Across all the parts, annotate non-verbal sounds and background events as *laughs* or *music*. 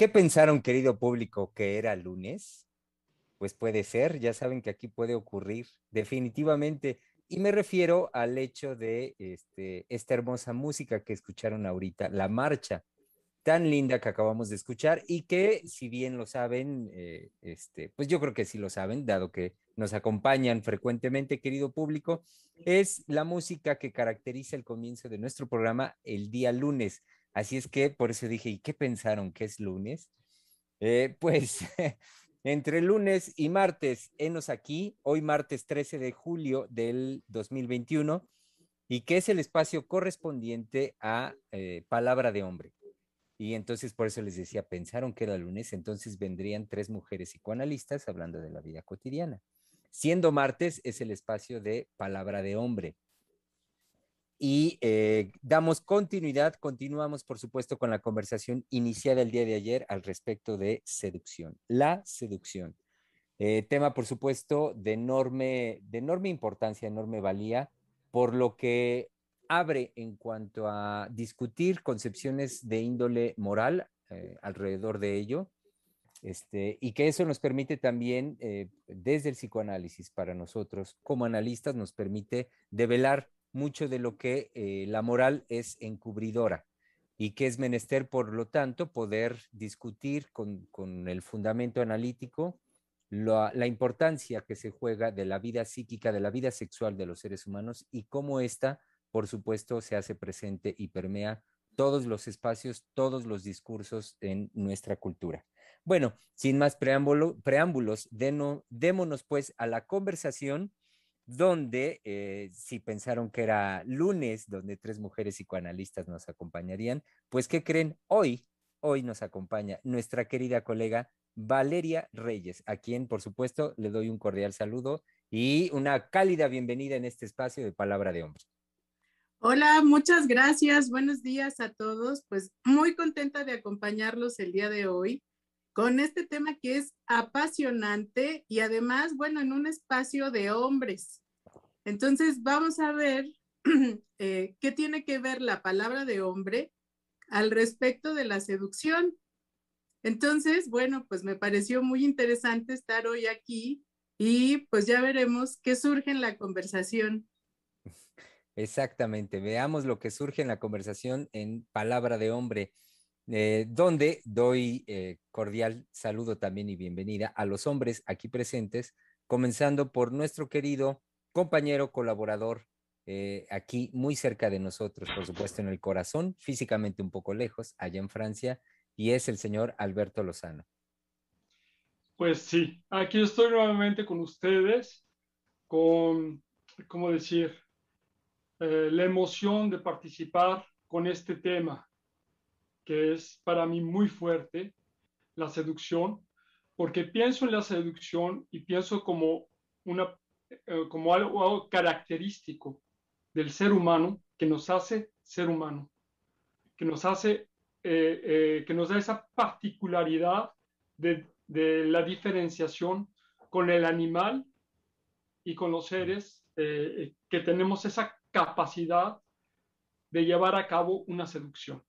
Qué pensaron, querido público, que era lunes? Pues puede ser, ya saben que aquí puede ocurrir definitivamente. Y me refiero al hecho de este, esta hermosa música que escucharon ahorita, la marcha tan linda que acabamos de escuchar y que, si bien lo saben, eh, este, pues yo creo que sí lo saben, dado que nos acompañan frecuentemente, querido público, es la música que caracteriza el comienzo de nuestro programa el día lunes. Así es que por eso dije, ¿y qué pensaron que es lunes? Eh, pues *laughs* entre lunes y martes, enos aquí, hoy martes 13 de julio del 2021, y que es el espacio correspondiente a eh, Palabra de Hombre. Y entonces por eso les decía, pensaron que era lunes, entonces vendrían tres mujeres psicoanalistas hablando de la vida cotidiana. Siendo martes es el espacio de Palabra de Hombre y eh, damos continuidad, continuamos por supuesto con la conversación iniciada el día de ayer al respecto de seducción, la seducción. Eh, tema por supuesto de enorme, de enorme importancia, enorme valía, por lo que abre en cuanto a discutir concepciones de índole moral eh, alrededor de ello, este, y que eso nos permite también, desde el psicoanálisis para nosotros como analistas, nos permite develar mucho de lo que eh, la moral es encubridora y que es menester, por lo tanto, poder discutir con, el fundamento analítico la, importancia que se juega de la vida psíquica, de la vida sexual de los seres humanos y cómo ésta, por supuesto, se hace presente y permea todos los espacios, todos los discursos en nuestra cultura. Bueno, sin más preámbulo, preámbulos, démonos pues a la conversación donde eh, si pensaron que era lunes, donde tres mujeres psicoanalistas nos acompañarían, pues ¿qué creen? Hoy, hoy nos acompaña nuestra querida colega Valeria Reyes, a quien por supuesto le doy un cordial saludo y una cálida bienvenida en este espacio de Palabra de Hombre. Hola, muchas gracias. Buenos días a todos. Pues muy contenta de acompañarlos el día de hoy con este tema que es apasionante y además, bueno, en un espacio de hombres. Entonces, vamos a ver *clears throat* eh, qué tiene que ver la palabra de hombre al respecto de la seducción. Entonces, bueno, pues me pareció muy interesante estar hoy aquí y pues ya veremos qué surge en la conversación. Exactamente, veamos lo que surge en la conversación en palabra de hombre. Eh, donde doy eh, cordial saludo también y bienvenida a los hombres aquí presentes, comenzando por nuestro querido compañero, colaborador, eh, aquí muy cerca de nosotros, por supuesto en el corazón, físicamente un poco lejos, allá en Francia, y es el señor Alberto Lozano. Pues sí, aquí estoy nuevamente con ustedes, con, ¿cómo decir?, la emoción de participar con este tema que es para mí muy fuerte, la seducción, porque pienso en la seducción y pienso como, una, eh, como algo, característico del ser humano que nos hace ser humano, que nos hace, eh, eh, que nos da esa particularidad de, de, la diferenciación con el animal y con los seres, que tenemos esa capacidad de llevar a cabo una seducción.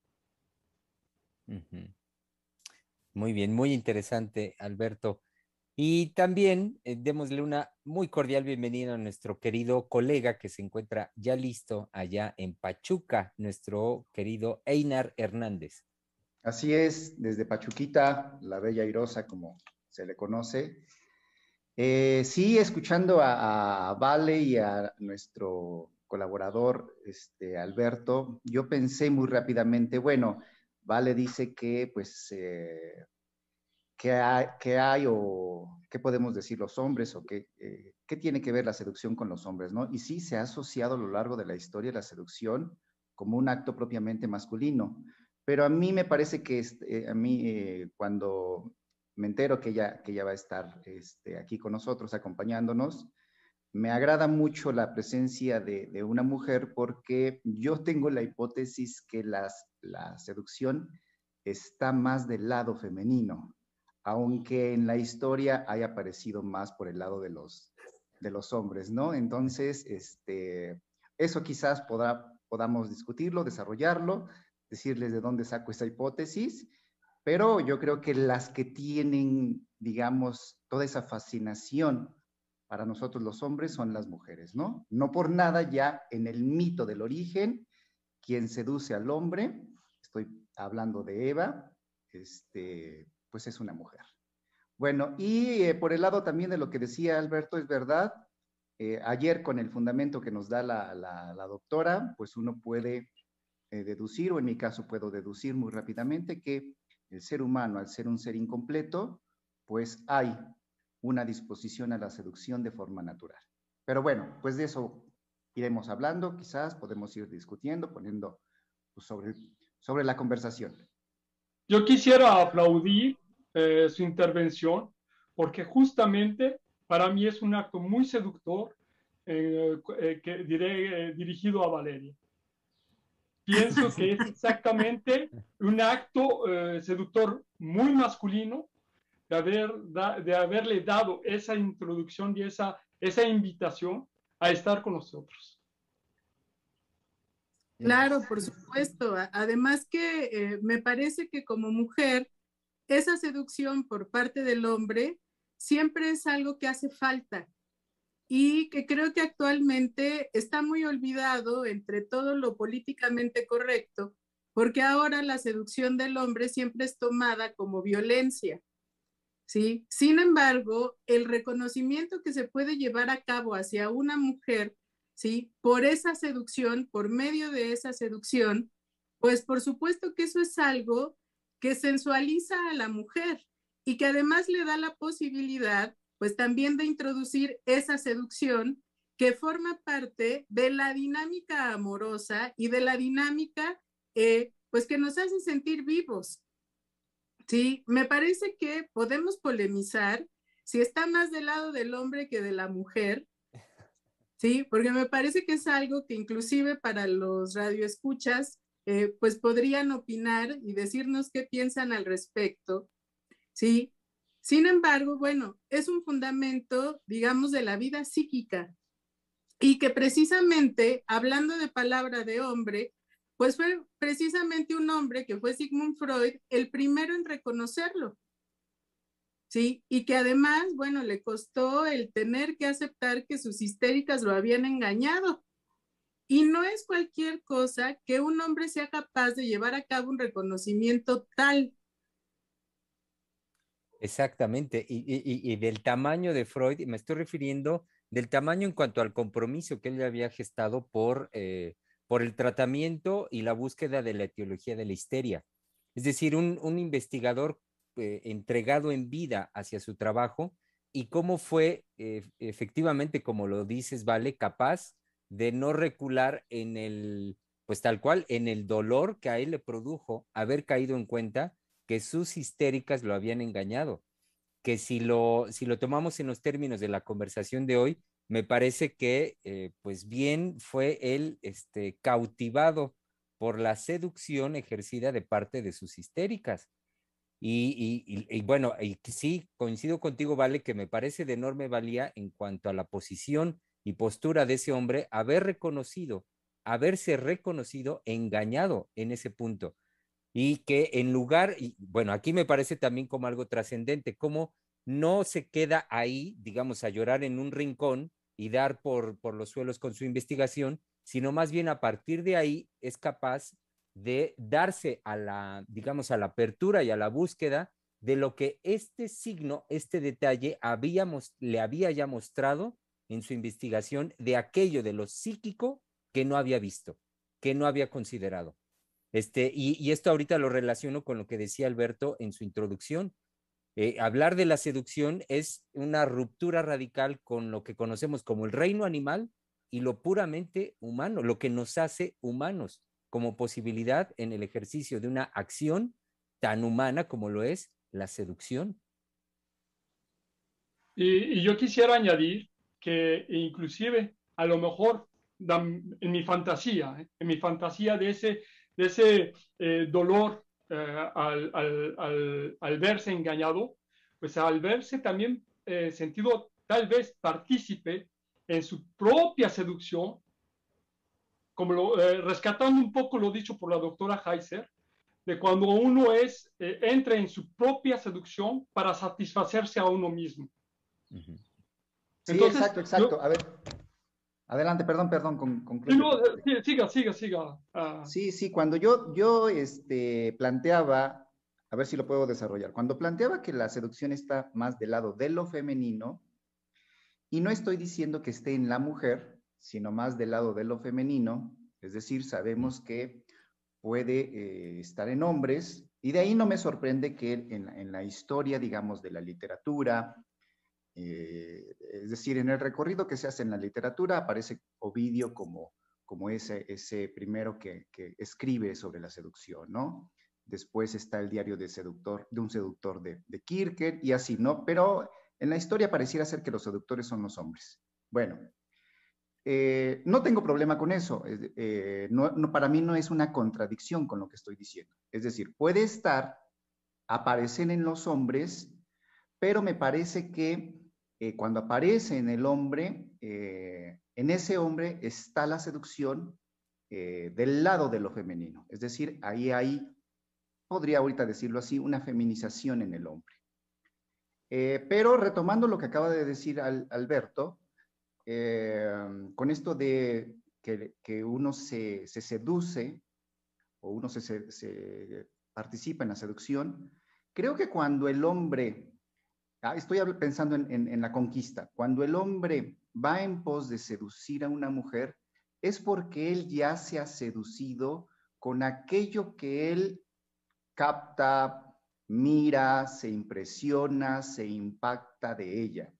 Muy bien, muy interesante, Alberto. Y también eh, démosle una muy cordial bienvenida a nuestro querido colega que se encuentra ya listo allá en Pachuca, nuestro querido Einar Hernández. Así es, desde Pachuquita, la Bella Irosa, como se le conoce. Eh, sí, escuchando a, Vale y a nuestro colaborador, este, Alberto, yo pensé muy rápidamente, bueno, Vale dice que, pues, eh, ¿qué, hay, o qué podemos decir los hombres o qué, eh, qué tiene que ver la seducción con los hombres, ¿no? Y sí se ha asociado a lo largo de la historia la seducción como un acto propiamente masculino. Pero a mí me parece que este, a mí eh, cuando me entero que ella, que va a estar este, aquí con nosotros acompañándonos, me agrada mucho la presencia de, una mujer porque yo tengo la hipótesis que las, la seducción está más del lado femenino, aunque en la historia haya aparecido más por el lado de los, de los hombres, ¿no? Entonces, este, eso quizás podrá, podamos discutirlo, desarrollarlo, decirles de dónde saco esa hipótesis, pero yo creo que las que tienen, digamos, toda esa fascinación para nosotros los hombres son las mujeres, ¿no? No por nada ya en el mito del origen, quien seduce al hombre, estoy hablando de Eva, este, pues es una mujer. Bueno, y eh, por el lado también de lo que decía Alberto, es verdad, eh, ayer con el fundamento que nos da la, doctora, pues uno puede eh, deducir, o en mi caso puedo deducir muy rápidamente, que el ser humano, al ser un ser incompleto, pues hay una disposición a la seducción de forma natural. Pero bueno, pues de eso iremos hablando, quizás podemos ir discutiendo, poniendo pues, sobre, sobre la conversación. Yo quisiera aplaudir eh, su intervención porque justamente para mí es un acto muy seductor eh, eh, que diré dirigido a Valeria. Pienso que es exactamente un acto seductor muy masculino de, haber, de haberle dado esa introducción y esa, esa invitación a estar con nosotros. Claro, por supuesto. Además que eh, me parece que como mujer, esa seducción por parte del hombre siempre es algo que hace falta y que creo que actualmente está muy olvidado entre todo lo políticamente correcto, porque ahora la seducción del hombre siempre es tomada como violencia. ¿sí? Sin embargo, el reconocimiento que se puede llevar a cabo hacia una mujer ¿sí? Por esa seducción, por medio de esa seducción, pues por supuesto que eso es algo que sensualiza a la mujer y que además le da la posibilidad, pues también de introducir esa seducción que forma parte de la dinámica amorosa y de la dinámica, eh, pues que nos hace sentir vivos. Sí, me parece que podemos polemizar si está más del lado del hombre que de la mujer, ¿sí? Porque me parece que es algo que inclusive para los radioescuchas, eh, pues podrían opinar y decirnos qué piensan al respecto, ¿sí? Sin embargo, bueno, es un fundamento, digamos, de la vida psíquica y que precisamente, hablando de palabra de hombre, pues fue precisamente un hombre que fue Sigmund Freud el primero en reconocerlo, ¿sí? Y que además, bueno, le costó el tener que aceptar que sus histéricas lo habían engañado. Y no es cualquier cosa que un hombre sea capaz de llevar a cabo un reconocimiento tal. Exactamente, y, del tamaño de Freud, y me estoy refiriendo del tamaño en cuanto al compromiso que él había gestado por, eh, por el tratamiento y la búsqueda de la etiología de la histeria. Es decir, un, un investigador eh, entregado en vida hacia su trabajo y cómo fue efectivamente, como lo dices, Vale, capaz de no recular en el, pues tal cual, en el dolor que a él le produjo haber caído en cuenta que sus histéricas lo habían engañado. Que si lo, si lo tomamos en los términos de la conversación de hoy, me parece que, eh, pues bien, fue él este, cautivado por la seducción ejercida de parte de sus histéricas. Y, bueno, y sí, coincido contigo, Vale, que me parece de enorme valía en cuanto a la posición y postura de ese hombre, haber reconocido, haberse reconocido engañado en ese punto. Y que en lugar, y bueno, aquí me parece también como algo trascendente, como no se queda ahí, digamos, a llorar en un rincón y dar por, por los suelos con su investigación, sino más bien a partir de ahí es capaz de darse a la, digamos, a la apertura y a la búsqueda de lo que este signo, este detalle habíamos, le había ya mostrado en su investigación de aquello de lo psíquico que no había visto, que no había considerado. Este, y, esto ahorita lo relaciono con lo que decía Alberto en su introducción. Eh, hablar de la seducción es una ruptura radical con lo que conocemos como el reino animal y lo puramente humano, lo que nos hace humanos como posibilidad en el ejercicio de una acción tan humana como lo es la seducción. Y, yo quisiera añadir que inclusive a lo mejor en mi fantasía, ¿eh? en mi fantasía de ese, de ese eh, dolor eh, al, al, al, verse engañado, pues al verse también sentido tal vez partícipe en su propia seducción, como lo, rescatando un poco lo dicho por la doctora Heiser, de cuando uno es, entra en su propia seducción para satisfacerse a uno mismo. Sí, exacto, exacto. a ver, adelante, perdón, perdón, con, eh, siga, siga, siga. Ah. Sí, sí, cuando yo, yo este, planteaba, a ver si lo puedo desarrollar, cuando planteaba que la seducción está más del lado de lo femenino, y no estoy diciendo que esté en la mujer, sino más del lado de lo femenino, es decir, sabemos que puede eh, estar en hombres, y de ahí no me sorprende que en, la historia, digamos, de la literatura, eh, es decir, en el recorrido que se hace en la literatura aparece Ovidio como, como ese, ese primero que, escribe sobre la seducción, ¿no? Después está el diario de, seductor, de un seductor de, de Kirker y así, ¿no? Pero en la historia pareciera ser que los seductores son los hombres. Bueno, eh, no tengo problema con eso. Eh, no, para mí no es una contradicción con lo que estoy diciendo. Es decir, puede estar, aparecen en los hombres, pero me parece que eh, cuando aparece en el hombre, en ese hombre está la seducción del lado de lo femenino. Es decir, ahí hay, podría ahorita decirlo así, una feminización en el hombre. pero retomando lo que acaba de decir Alberto, con esto de que, uno se, seduce o uno se participa en la seducción, creo que cuando el hombre Ah, estoy pensando en, la conquista. Cuando el hombre va en pos de seducir a una mujer, es porque él ya se ha seducido con aquello que él capta, mira, se impresiona, se impacta de ella.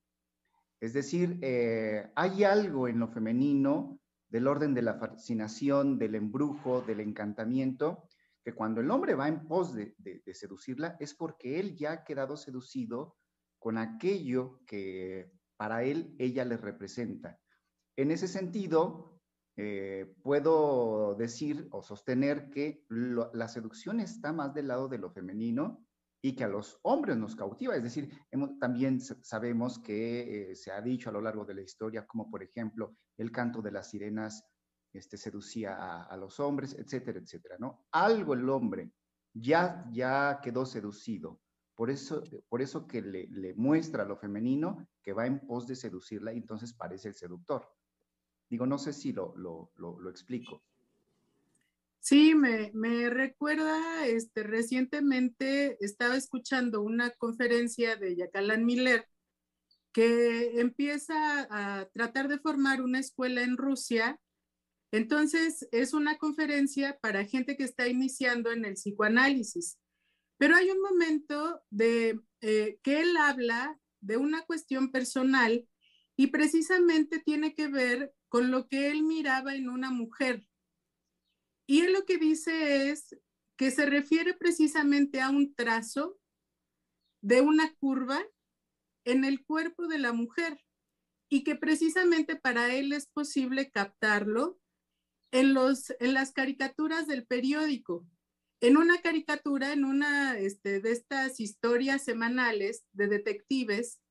Es decir, eh, hay algo en lo femenino del orden de la fascinación, del embrujo, del encantamiento, que cuando el hombre va en pos de seducirla es porque él ya ha quedado seducido con aquello que para él ella le representa. En ese sentido, eh, puedo decir o sostener que la seducción está más del lado de lo femenino y que a los hombres nos cautiva. Es decir, también sabemos que eh, se ha dicho a lo largo de la historia, como por ejemplo el canto de las sirenas este, seducía a, a los hombres, etcétera, etcétera, ¿no? Algo el hombre ya, ya quedó seducido por eso, por eso que le, muestra lo femenino que va en pos de seducirla y entonces parece el seductor. Digo, no sé si lo, lo, explico. Sí, me, me, recuerda, este, recientemente estaba escuchando una conferencia de Yacalan Miller que empieza a tratar de formar una escuela en Rusia. Entonces, es una conferencia para gente que está iniciando en el psicoanálisis. Pero hay un momento de eh, que él habla de una cuestión personal y precisamente tiene que ver con lo que él miraba en una mujer. Y él lo que dice es que se refiere precisamente a un trazo de una curva en el cuerpo de la mujer y que precisamente para él es posible captarlo en, los, en las caricaturas del periódico. En una caricatura, en una este, de estas historias semanales de detectives,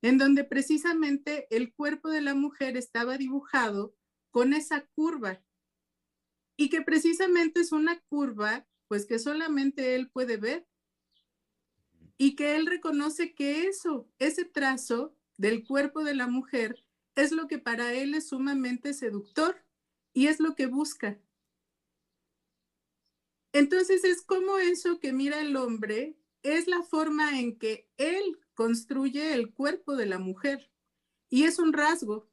en donde precisamente el cuerpo de la mujer estaba dibujado con esa curva y que precisamente es una curva pues que solamente él puede ver y que él reconoce que eso, ese trazo del cuerpo de la mujer es lo que para él es sumamente seductor y es lo que busca. Entonces es como eso que mira el hombre, es la forma en que él construye el cuerpo de la mujer y es un rasgo.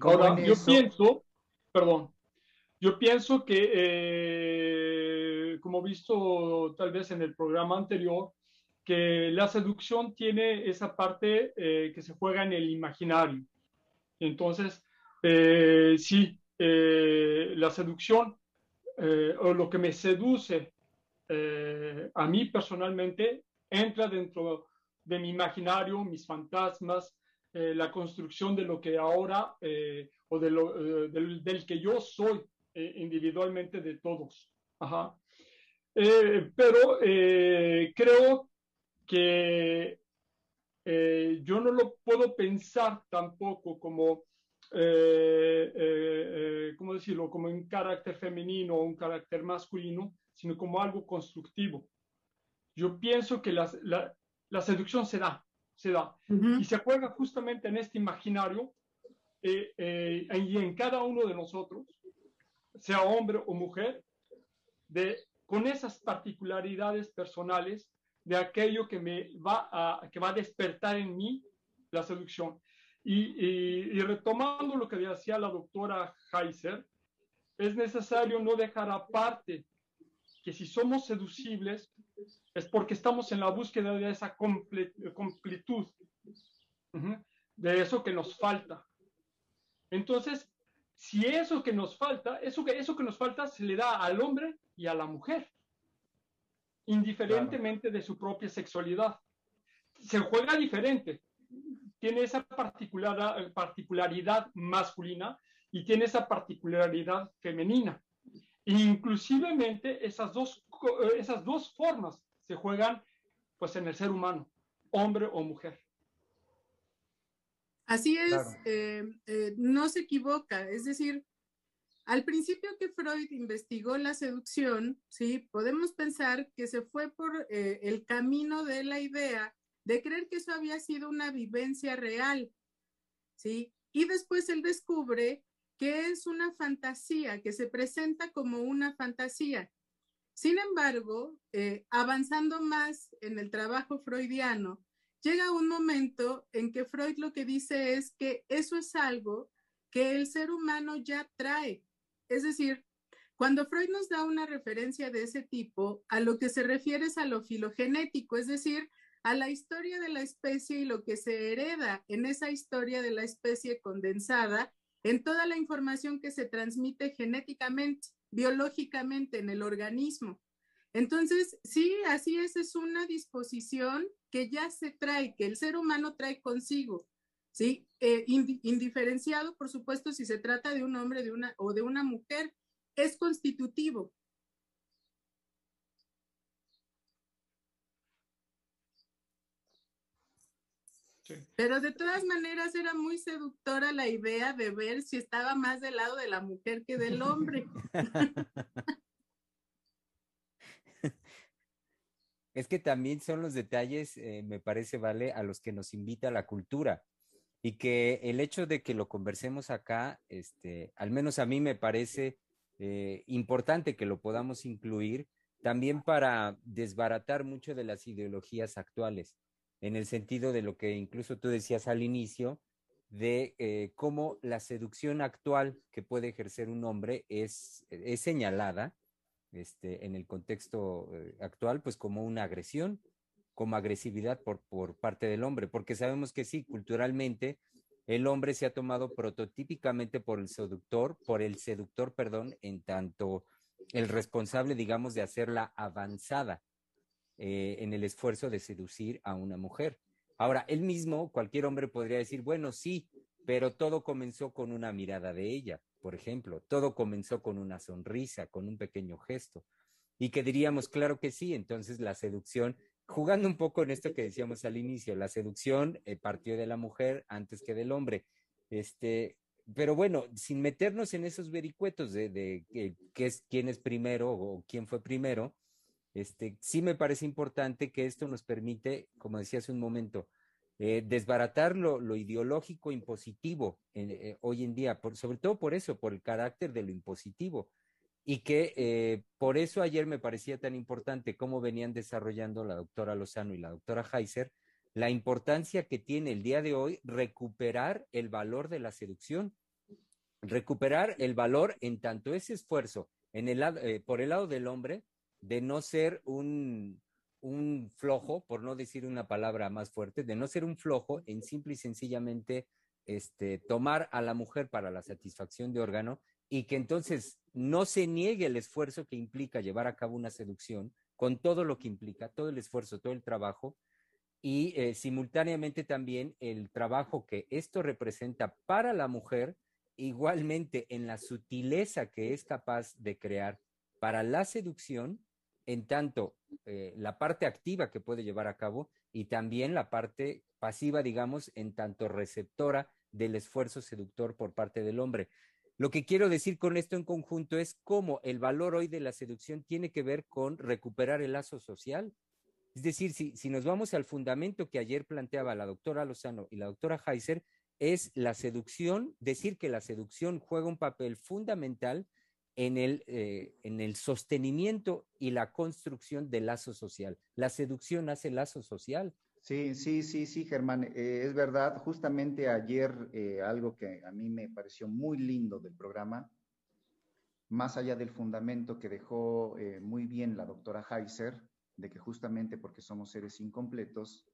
Ahora, yo pienso, perdón, yo pienso que, eh, como visto tal vez en el programa anterior, que la seducción tiene esa parte eh, que se juega en el imaginario. Entonces, eh, sí, eh, la seducción o lo que me seduce a mí personalmente entra dentro de mi imaginario, mis fantasmas, la construcción de lo que ahora o de lo, del, del, que yo soy individualmente de todos. Ajá. pero creo que yo no lo puedo pensar tampoco como eh, eh, eh, ¿cómo decirlo?, como un carácter femenino o un carácter masculino, sino como algo constructivo. Yo pienso que la, la, seducción se da, se da, y se juega justamente en este imaginario y en cada uno de nosotros, sea hombre o mujer, de, con esas particularidades personales de aquello que me va a, que va a despertar en mí la seducción. Y, retomando lo que decía la doctora Heiser, es necesario no dejar aparte que si somos seducibles es porque estamos en la búsqueda de esa completud, de eso que nos falta. Entonces, si eso que nos falta, eso que, eso que nos falta se le da al hombre y a la mujer, indiferentemente de su propia sexualidad. Se juega diferente tiene esa particular, particularidad masculina y tiene esa particularidad femenina. Inclusivemente esas dos, esas dos formas se juegan pues en el ser humano, hombre o mujer. Así es, eh, eh, no se equivoca, es decir, al principio que Freud investigó la seducción, sí, podemos pensar que se fue por eh, el camino de la idea de creer que eso había sido una vivencia real, ¿sí? Y después él descubre que es una fantasía, que se presenta como una fantasía. Sin embargo, eh, avanzando más en el trabajo freudiano, llega un momento en que Freud lo que dice es que eso es algo que el ser humano ya trae. Es decir, cuando Freud nos da una referencia de ese tipo, a lo que se refiere es a lo filogenético, es decir, a la historia de la especie y lo que se hereda en esa historia de la especie condensada en toda la información que se transmite genéticamente, biológicamente en el organismo. Entonces, sí, así es, es una disposición que ya se trae, que el ser humano trae consigo, ¿sí? Eh, indiferenciado, por supuesto, si se trata de un hombre o de una mujer, es constitutivo, Pero de todas maneras era muy seductora la idea de ver si estaba más del lado de la mujer que del hombre. *laughs* Es que también son los detalles, eh, me parece, vale, a los que nos invita la cultura. Y que el hecho de que lo conversemos acá, este, al menos a mí me parece eh, importante que lo podamos incluir también para desbaratar mucho de las ideologías actuales en el sentido de lo que incluso tú decías al inicio, de eh, cómo la seducción actual que puede ejercer un hombre es, es señalada este, en el contexto eh, actual, pues como una agresión, como agresividad por, por parte del hombre, porque sabemos que sí, culturalmente, el hombre se ha tomado prototípicamente por el seductor, por el seductor, perdón, en tanto el responsable, digamos, de hacerla avanzada eh, en el esfuerzo de seducir a una mujer. Ahora, él mismo, cualquier hombre podría decir, bueno, sí, pero todo comenzó con una mirada de ella, por ejemplo, todo comenzó con una sonrisa, con un pequeño gesto. Y que diríamos, claro que sí, entonces la seducción, jugando un poco en esto que decíamos al inicio, la seducción eh, partió de la mujer antes que del hombre. Este, pero bueno, sin meternos en esos vericuetos de, de, es, quién es primero o quién fue primero, este, sí me parece importante que esto nos permite, como decía hace un momento, eh, desbaratar lo, ideológico impositivo eh, hoy en día, sobre todo por eso, por el carácter de lo impositivo. Y que eh, por eso ayer me parecía tan importante cómo venían desarrollando la doctora Lozano y la doctora Heiser, la importancia que tiene el día de hoy recuperar el valor de la seducción, recuperar el valor en tanto ese esfuerzo el, por el lado del hombre, de no ser un, un flojo, por no decir una palabra más fuerte, de no ser un flojo en simple y sencillamente este, tomar a la mujer para la satisfacción de órgano y que entonces no se niegue el esfuerzo que implica llevar a cabo una seducción, con todo lo que implica, todo el esfuerzo, todo el trabajo, y eh, simultáneamente también el trabajo que esto representa para la mujer, igualmente en la sutileza que es capaz de crear para la seducción, en tanto eh, la parte activa que puede llevar a cabo y también la parte pasiva, digamos, en tanto receptora del esfuerzo seductor por parte del hombre. Lo que quiero decir con esto en conjunto es cómo el valor hoy de la seducción tiene que ver con recuperar el lazo social. Es decir, si, si nos vamos al fundamento que ayer planteaba la doctora Lozano y la doctora Heiser, es la seducción, decir que la seducción juega un papel fundamental en el, eh, en el sostenimiento y la construcción del lazo social. La seducción hace lazo social. Sí, sí, sí, sí, Germán, eh, es verdad. Justamente ayer eh, algo que a mí me pareció muy lindo del programa, más allá del fundamento que dejó eh, muy bien la doctora Heiser, de que justamente porque somos seres incompletos,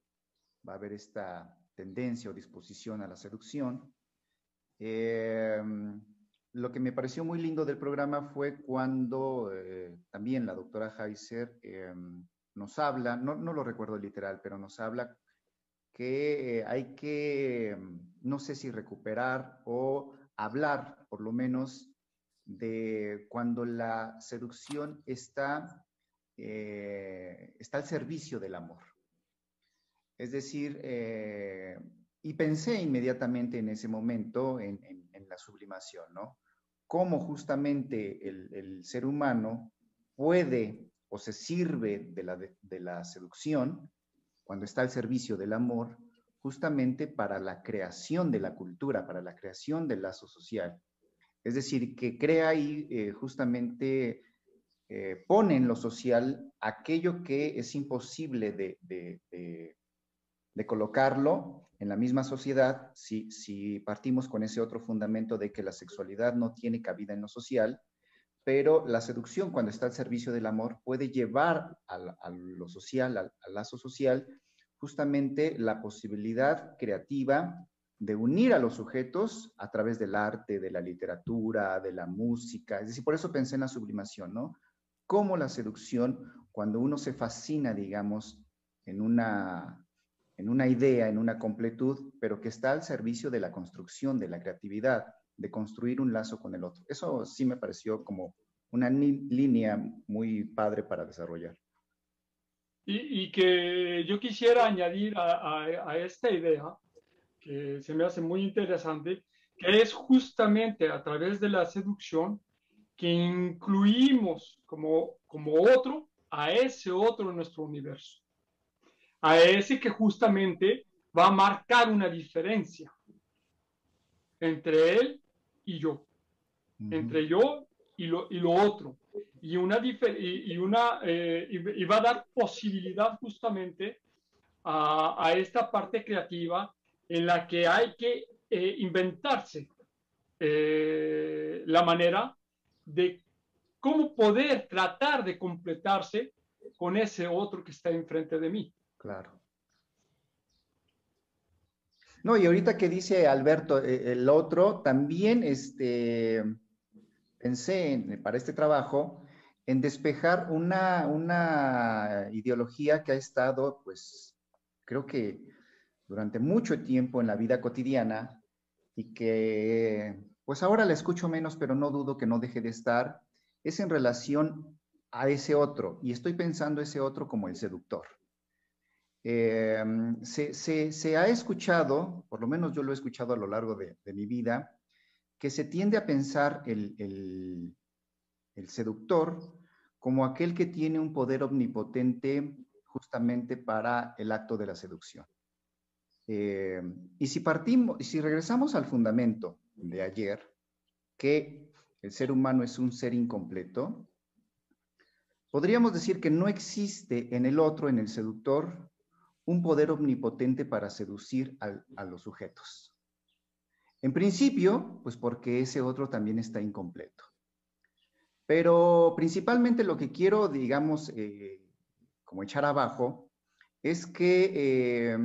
va a haber esta tendencia o disposición a la seducción. Em, lo que me pareció muy lindo del programa fue cuando también la doctora Heiser em, nos habla, no, lo recuerdo literal, pero nos habla que eh, hay que, no sé si recuperar o hablar, por lo menos, de cuando la seducción está, eh, está al servicio del amor. Es decir, eh, y pensé inmediatamente en ese momento en, la sublimación, ¿no? Cómo justamente el, ser humano puede o se sirve de la, seducción, cuando está al servicio del amor, justamente para la creación de la cultura, para la creación del lazo social. Es decir, que crea ahí eh, justamente, eh, pone en lo social aquello que es imposible de, colocarlo en la misma sociedad si, si partimos con ese otro fundamento de que la sexualidad no tiene cabida en lo social pero la seducción cuando está al servicio del amor puede llevar a, lo social, al, lazo social, justamente la posibilidad creativa de unir a los sujetos a través del arte, de la literatura, de la música. Es decir, por eso pensé en la sublimación, ¿no? Cómo la seducción, cuando uno se fascina, digamos, en una, en una idea, en una completud, pero que está al servicio de la construcción, de la creatividad, de construir un lazo con el otro. Eso sí me pareció como una línea muy padre para desarrollar. Y, que yo quisiera añadir a, esta idea, que se me hace muy interesante, que es justamente a través de la seducción que incluimos como, como otro a ese otro en nuestro universo, a ese que justamente va a marcar una diferencia entre él y yo, entre yo y lo, y lo otro. Y, una, y, una, eh, y, va a dar posibilidad justamente a, a, esta parte creativa en la que hay que eh, inventarse eh, la manera de cómo poder tratar de completarse con ese otro que está enfrente de mí. Claro. No, y ahorita que dice Alberto, eh, el otro, también este, pensé para este trabajo en despejar una, una ideología que ha estado, pues, creo que durante mucho tiempo en la vida cotidiana y que, pues ahora la escucho menos, pero no dudo que no deje de estar, es en relación a ese otro. Y estoy pensando ese otro como el seductor. Eh, se, ha escuchado, por lo menos yo lo he escuchado a lo largo de, mi vida, que se tiende a pensar el, seductor como aquel que tiene un poder omnipotente justamente para el acto de la seducción. Eh, y si partimos, si regresamos al fundamento de ayer, que el ser humano es un ser incompleto, podríamos decir que no existe en el otro, en el seductor, un poder omnipotente para seducir a, los sujetos. En principio, pues porque ese otro también está incompleto. Pero principalmente lo que quiero, digamos, eh, como echar abajo, es que eh,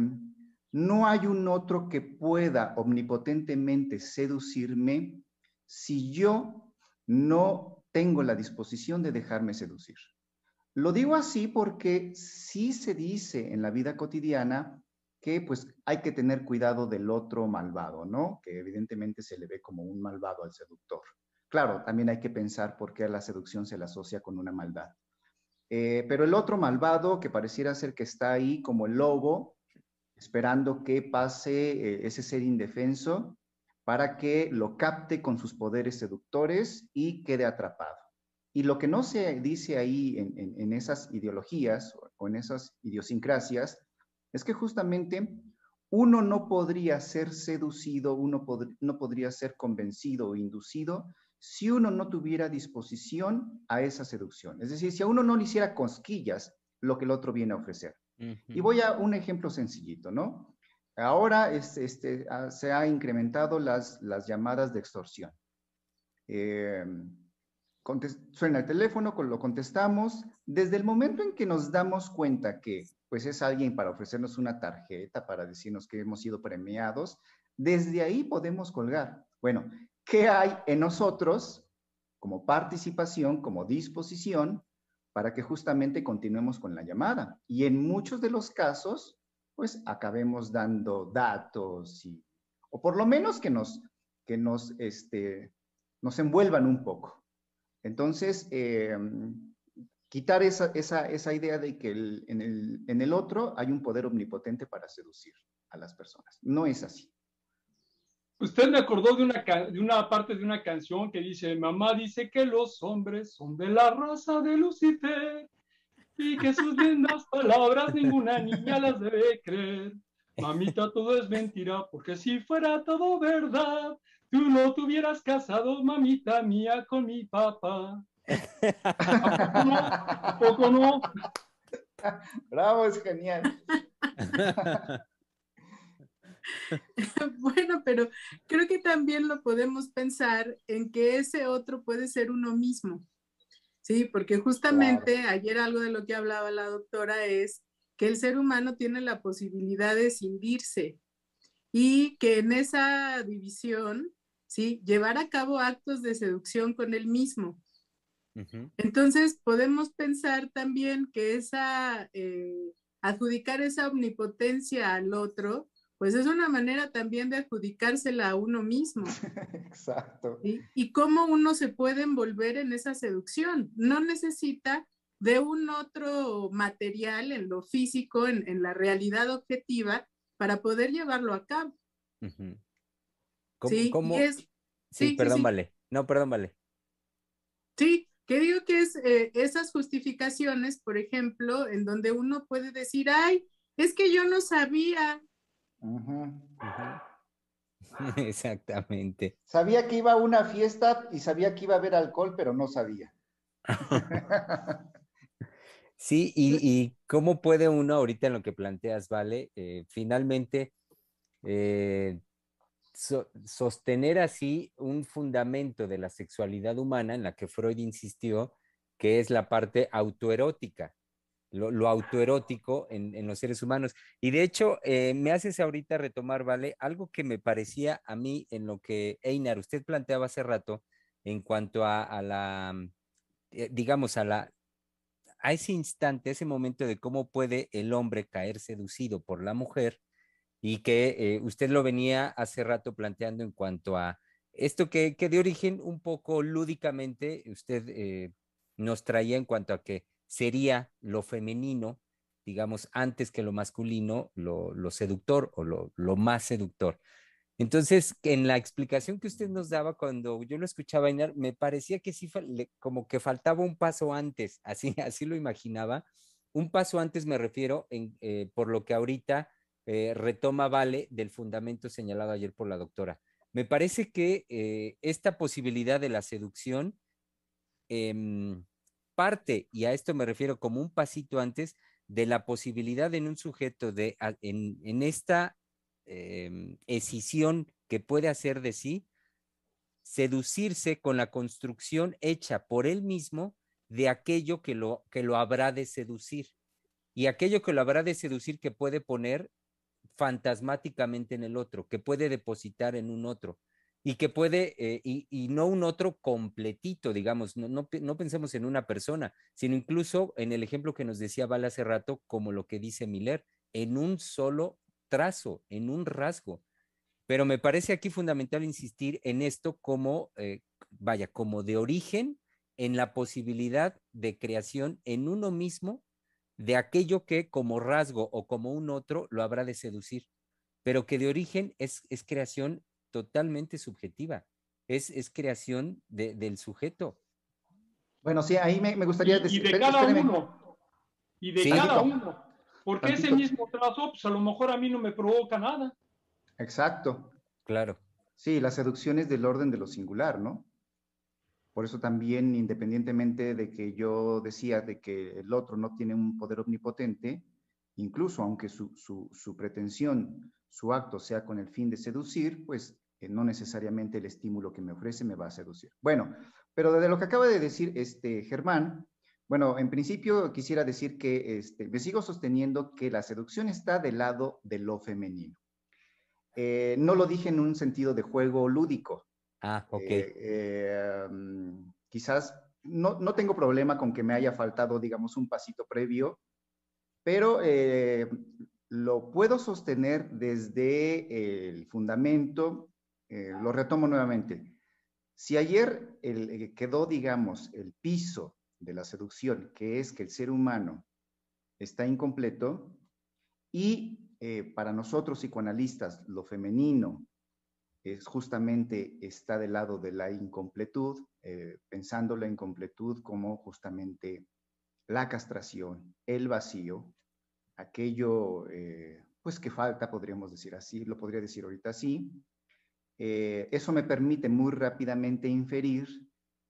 no hay un otro que pueda omnipotentemente seducirme si yo no tengo la disposición de dejarme seducir. Lo digo así porque sí se dice en la vida cotidiana que pues hay que tener cuidado del otro malvado, ¿no? Que evidentemente se le ve como un malvado al seductor. Claro, también hay que pensar por qué la seducción se le asocia con una maldad. Eh, pero el otro malvado que pareciera ser que está ahí como el lobo, esperando que pase eh, ese ser indefenso para que lo capte con sus poderes seductores y quede atrapado. Y lo que no se dice ahí en, esas ideologías o en esas idiosincrasias es que justamente uno no podría ser seducido, uno no podría ser convencido o inducido si uno no tuviera disposición a esa seducción. Es decir, si a uno no le hiciera cosquillas lo que el otro viene a ofrecer. Y voy a un ejemplo sencillito, ¿no? Ahora este, ah, se ha incrementado las, las llamadas de extorsión. Eh, suena el teléfono, lo contestamos. Desde el momento en que nos damos cuenta que pues es alguien para ofrecernos una tarjeta, para decirnos que hemos sido premiados, desde ahí podemos colgar. Bueno, ¿qué hay en nosotros como participación, como disposición, para que justamente continuemos con la llamada? Y en muchos de los casos, pues acabemos dando datos y, o por lo menos que nos, que nos, este, nos envuelvan un poco. Entonces, eh, quitar esa, esa, esa, idea de que en, el, en, el, otro hay un poder omnipotente para seducir a las personas. No es así. Usted me acordó de una, de una parte de una canción que dice, mamá dice que los hombres son de la raza de Lucifer y que sus lindas palabras ninguna niña las debe creer. Mamita, todo es mentira, porque si fuera todo verdad, tú no te hubieras casado, mamita mía, con mi papá. *laughs* ¿A poco no? Bravo, es genial. *laughs* bueno, pero creo que también lo podemos pensar en que ese otro puede ser uno mismo. Sí, porque justamente ayer algo de lo que hablaba la doctora es que el ser humano tiene la posibilidad de cindirse y que en esa división, sí, llevar a cabo actos de seducción con él mismo. Entonces, podemos pensar también que esa, eh, adjudicar esa omnipotencia al otro pues es una manera también de adjudicársela a uno mismo. *laughs* Exacto. Y cómo uno se puede envolver en esa seducción. No necesita de un otro material en lo físico, en, la realidad objetiva, para poder llevarlo a cabo. ¿Cómo, sí, sí, perdón, vale. No, perdón, vale. Sí, que digo que es eh, esas justificaciones, por ejemplo, en donde uno puede decir, ay, es que yo no sabía, *laughs* Exactamente. Sabía que iba a una fiesta y sabía que iba a haber alcohol, pero no sabía. *laughs* *laughs* sí, y, cómo puede uno, ahorita en lo que planteas, Vale, eh, finalmente eh, sostener así un fundamento de la sexualidad humana en la que Freud insistió, que es la parte autoerótica lo, autoerótico en, los seres humanos. Y de hecho, eh, me haces ahorita retomar, ¿vale? Algo que me parecía a mí en lo que Einar, usted planteaba hace rato en cuanto a, la, mm, eh, digamos, a la, a ese instante, ese momento de cómo puede el hombre caer seducido por la mujer y que eh, usted lo venía hace rato planteando en cuanto a esto que, que de origen un poco lúdicamente usted nos traía en cuanto a que sería lo femenino, digamos, antes que lo masculino, lo, seductor o lo, más seductor. Entonces, en la explicación que usted nos daba cuando yo lo escuchaba, me parecía que sí, como que faltaba un paso antes, así, *laughs* así lo imaginaba. Un paso antes me refiero, en, eh, por lo que ahorita eh, retoma Vale del fundamento señalado ayer por la doctora. Me parece que eh, esta posibilidad de la seducción em, parte, y a esto me refiero como un pasito antes, de la posibilidad en un sujeto de, en, esta eh, escisión que puede hacer de sí, seducirse con la construcción hecha por él mismo de aquello que lo, que lo habrá de seducir. Y aquello que lo habrá de seducir que puede poner fantasmáticamente en el otro, que puede depositar en un otro. y que puede, eh, y, no un otro completito, digamos, no, no, no, pensemos en una persona, sino incluso en el ejemplo que nos decía Val hace rato, como lo que dice Miller, en un solo trazo, en un rasgo. Pero me parece aquí fundamental insistir en esto como, eh, vaya, como de origen en la posibilidad de creación en uno mismo de aquello que como rasgo o como un otro lo habrá de seducir, pero que de origen es, es creación totalmente subjetiva, es, es creación del sujeto. Bueno, sí, ahí me, gustaría decir... Y de cada uno, y de cada uno, porque ese mismo trazo, pues a lo mejor a mí no me provoca nada. Exacto. Claro. Sí, la seducción es del orden de lo singular, ¿no? Por eso también, independientemente de que yo decía de que el otro no tiene un poder omnipotente, incluso aunque su, su, pretensión, su acto sea con el fin de seducir, pues no necesariamente el estímulo que me ofrece me va a seducir. Bueno, pero de lo que acaba de decir este Germán, bueno, en principio quisiera decir que este, me sigo sosteniendo que la seducción está del lado de lo femenino. Eh, no lo dije en un sentido de juego lúdico. Ah, ok. Eh, eh, mm, quizás no, no, tengo problema con que me haya faltado, digamos, un pasito previo, pero lo puedo sostener desde el fundamento eh, lo retomo nuevamente. Si ayer el, quedó, digamos, el piso de la seducción, que es que el ser humano está incompleto, y eh, para nosotros psicoanalistas lo femenino es justamente está del lado de la incompletud, eh, pensando la incompletud como justamente la castración, el vacío, aquello pues que falta, podríamos decir así, lo podría decir ahorita así, eh, eso me permite muy rápidamente inferir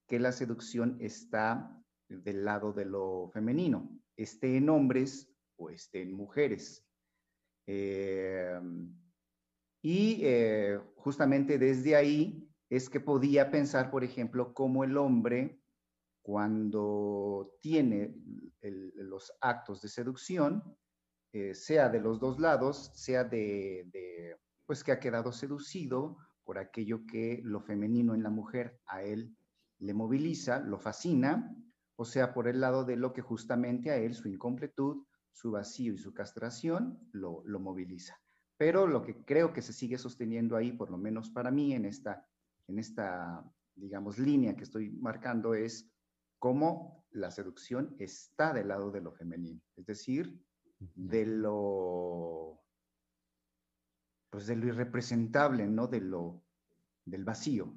que la seducción está del lado de lo femenino, esté en hombres o esté en mujeres. Eh, y eh, justamente desde ahí es que podía pensar, por ejemplo, cómo el hombre, cuando tiene los actos de seducción, sea de los dos lados, sea de, de, pues que ha quedado seducido por aquello que lo femenino en la mujer a él le moviliza, lo fascina, o sea, por el lado de lo que justamente a él su incompletud, su vacío y su castración lo, lo moviliza. Pero lo que creo que se sigue sosteniendo ahí, por lo menos para mí, en esta, en esta digamos, línea que estoy marcando, es cómo la seducción está del lado de lo femenino, es decir, de lo pues de lo irrepresentable, ¿no? De lo, del vacío.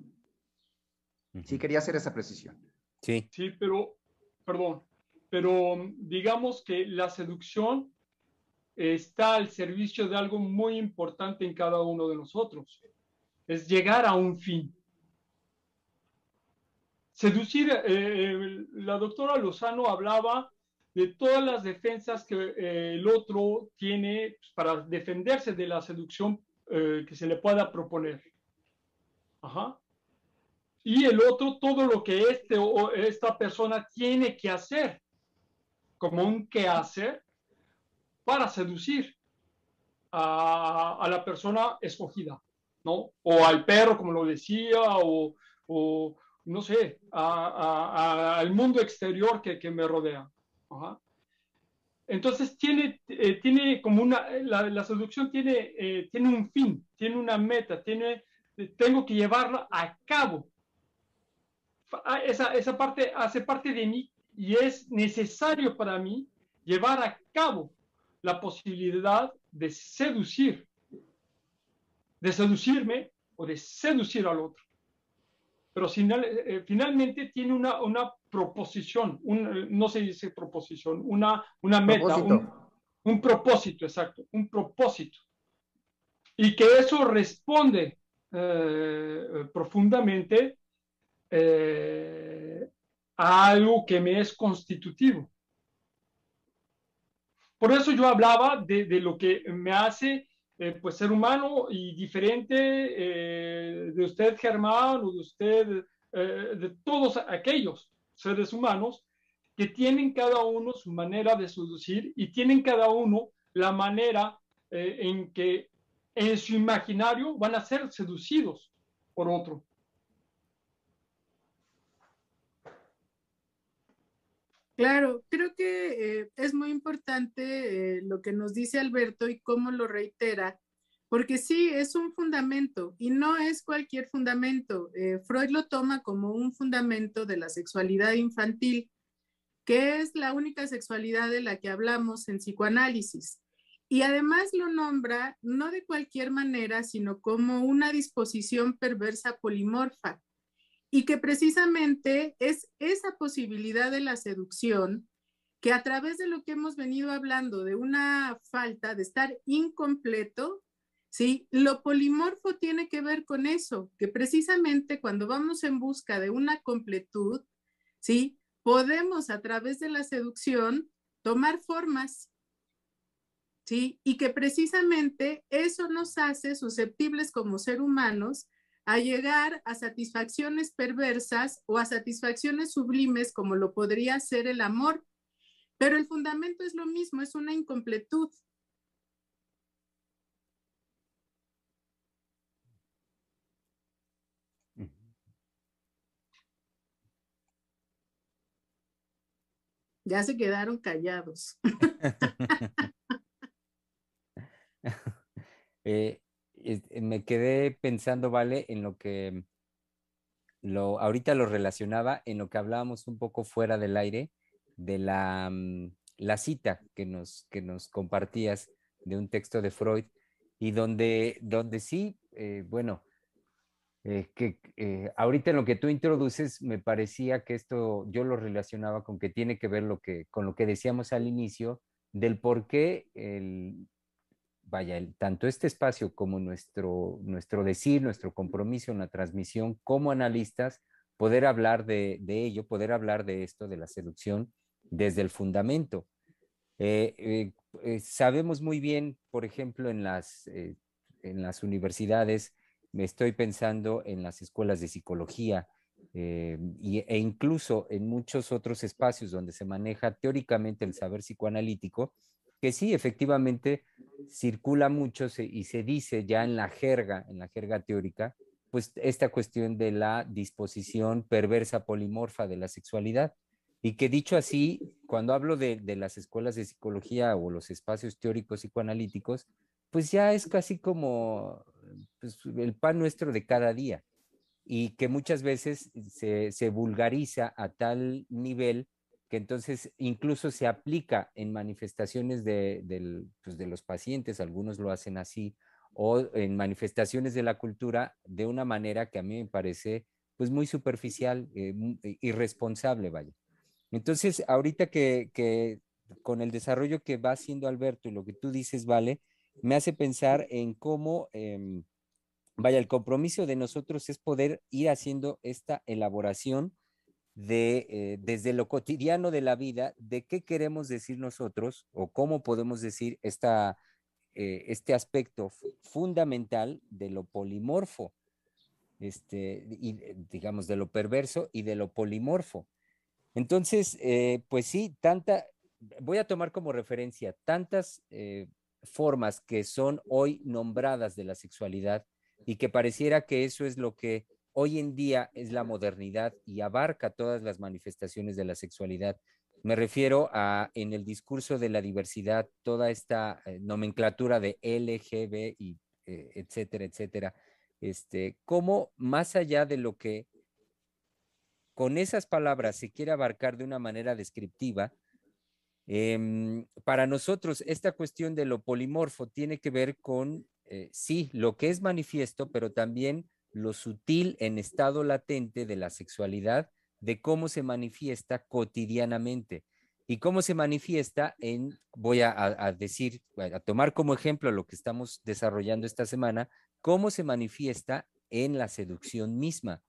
Sí, quería hacer esa precisión. Sí. Sí, pero, perdón, pero digamos que la seducción está al servicio de algo muy importante en cada uno de nosotros. Es llegar a un fin. Seducir, eh, eh, la doctora Lozano hablaba de todas las defensas que eh, el otro tiene pues, para defenderse de la seducción que se le pueda proponer. Ajá. Y el otro, todo lo que este o esta persona tiene que hacer, como un que hacer, para seducir a, la persona escogida, ¿no? O al perro, como lo decía, o, o no sé, al mundo exterior que, que me rodea. Entonces tiene, eh, tiene como una, la, seducción tiene, eh, tiene un fin, tiene una meta, tiene, tengo que llevarla a cabo. Ah, esa, esa parte hace parte de mí y es necesario para mí llevar a cabo la posibilidad de seducir, de seducirme o de seducir al otro. Pero eh, finalmente tiene una, una proposición, un, no se dice proposición, una, una meta, un, propósito, exacto, un propósito. Y que eso responde eh, profundamente eh, a algo que me es constitutivo. Por eso yo hablaba de, lo que me hace eh, pues ser humano y diferente de usted, Germán, o de usted, de todos aquellos seres humanos que tienen cada uno su manera de seducir y tienen cada uno la manera eh, en que en su imaginario van a ser seducidos por otro. Claro, creo que eh, es muy importante eh, lo que nos dice Alberto y cómo lo reitera, porque sí, es un fundamento y no es cualquier fundamento. Eh, Freud lo toma como un fundamento de la sexualidad infantil, que es la única sexualidad de la que hablamos en psicoanálisis. Y además lo nombra no de cualquier manera, sino como una disposición perversa polimorfa y que precisamente es esa posibilidad de la seducción que a través de lo que hemos venido hablando, de una falta de estar incompleto, ¿sí? Lo polimorfo tiene que ver con eso, que precisamente cuando vamos en busca de una completud, ¿sí? Podemos a través de la seducción tomar formas, ¿sí? Y que precisamente eso nos hace susceptibles como ser humanos a llegar a satisfacciones perversas o a satisfacciones sublimes como lo podría ser el amor. Pero el fundamento es lo mismo, es una incompletud. Ya se quedaron callados. *laughs* eh, me quedé pensando, Vale, en lo que lo, ahorita lo relacionaba en lo que hablábamos un poco fuera del aire de la, mm, la cita que nos, que nos compartías de un texto de Freud y donde, donde sí, eh, bueno, eh, que ahorita en lo que tú introduces me parecía que esto yo lo relacionaba con que tiene que ver lo que, con lo que decíamos al inicio del por qué el, vaya, tanto este espacio como nuestro, nuestro decir, nuestro compromiso en la transmisión como analistas, poder hablar de, ello, poder hablar de esto, de la seducción, desde el fundamento. Eh, eh, eh, sabemos muy bien, por ejemplo, en las, en las universidades, me estoy pensando en las escuelas de psicología, e incluso en muchos otros espacios donde se maneja teóricamente el saber psicoanalítico, que sí, efectivamente, circula mucho y se dice ya en la jerga, en la jerga teórica, pues esta cuestión de la disposición perversa polimorfa de la sexualidad. Y que dicho así, cuando hablo de, las escuelas de psicología o los espacios teóricos psicoanalíticos, pues ya es casi como pues, el pan nuestro de cada día y que muchas veces se, se vulgariza a tal nivel que entonces incluso se aplica en manifestaciones de, pues, de, los pacientes, algunos lo hacen así, o en manifestaciones de la cultura de una manera que a mí me parece pues muy superficial, eh, eh, irresponsable, vaya. Entonces, ahorita que, que, con el desarrollo que va haciendo Alberto y lo que tú dices, vale, me hace pensar en cómo, em, vaya, el compromiso de nosotros es poder ir haciendo esta elaboración de, eh, desde lo cotidiano de la vida, de qué queremos decir nosotros o cómo podemos decir esta, eh, este aspecto fundamental de lo polimorfo, este, eh, digamos, de lo perverso y de lo polimorfo. Entonces, pues sí, tanta, voy a tomar como referencia tantas formas que son hoy nombradas de la sexualidad y que pareciera que eso es lo que hoy en día es la modernidad y abarca todas las manifestaciones de la sexualidad. Me refiero a en el discurso de la diversidad, toda esta eh, nomenclatura de LGB y eh, etcétera, etcétera. Este, cómo más allá de lo que con esas palabras se quiere abarcar de una manera descriptiva, em, para nosotros esta cuestión de lo polimorfo tiene que ver con, eh, sí, lo que es manifiesto, pero también lo sutil en estado latente de la sexualidad, de cómo se manifiesta cotidianamente y cómo se manifiesta en, voy a, decir, a tomar como ejemplo lo que estamos desarrollando esta semana, cómo se manifiesta en la seducción misma.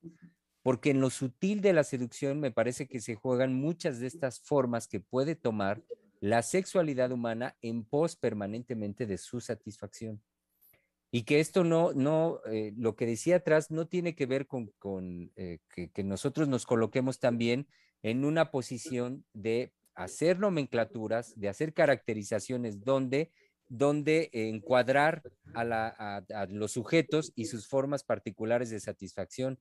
Porque en lo sutil de la seducción me parece que se juegan muchas de estas formas que puede tomar la sexualidad humana en pos permanentemente de su satisfacción y que esto no, no, eh, lo que decía atrás no tiene que ver con, eh, que, nosotros nos coloquemos también en una posición de hacer nomenclaturas, de hacer caracterizaciones donde donde encuadrar a, a, los sujetos y sus formas particulares de satisfacción.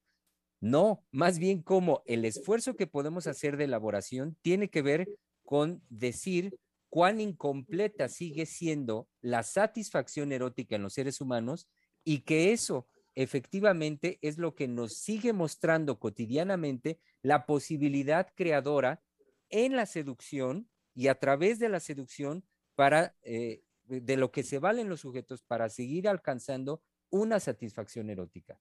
No, más bien como el esfuerzo que podemos hacer de elaboración tiene que ver con decir cuán incompleta sigue siendo la satisfacción erótica en los seres humanos y que eso efectivamente es lo que nos sigue mostrando cotidianamente la posibilidad creadora en la seducción y a través de la seducción para eh, de lo que se valen los sujetos para seguir alcanzando una satisfacción erótica.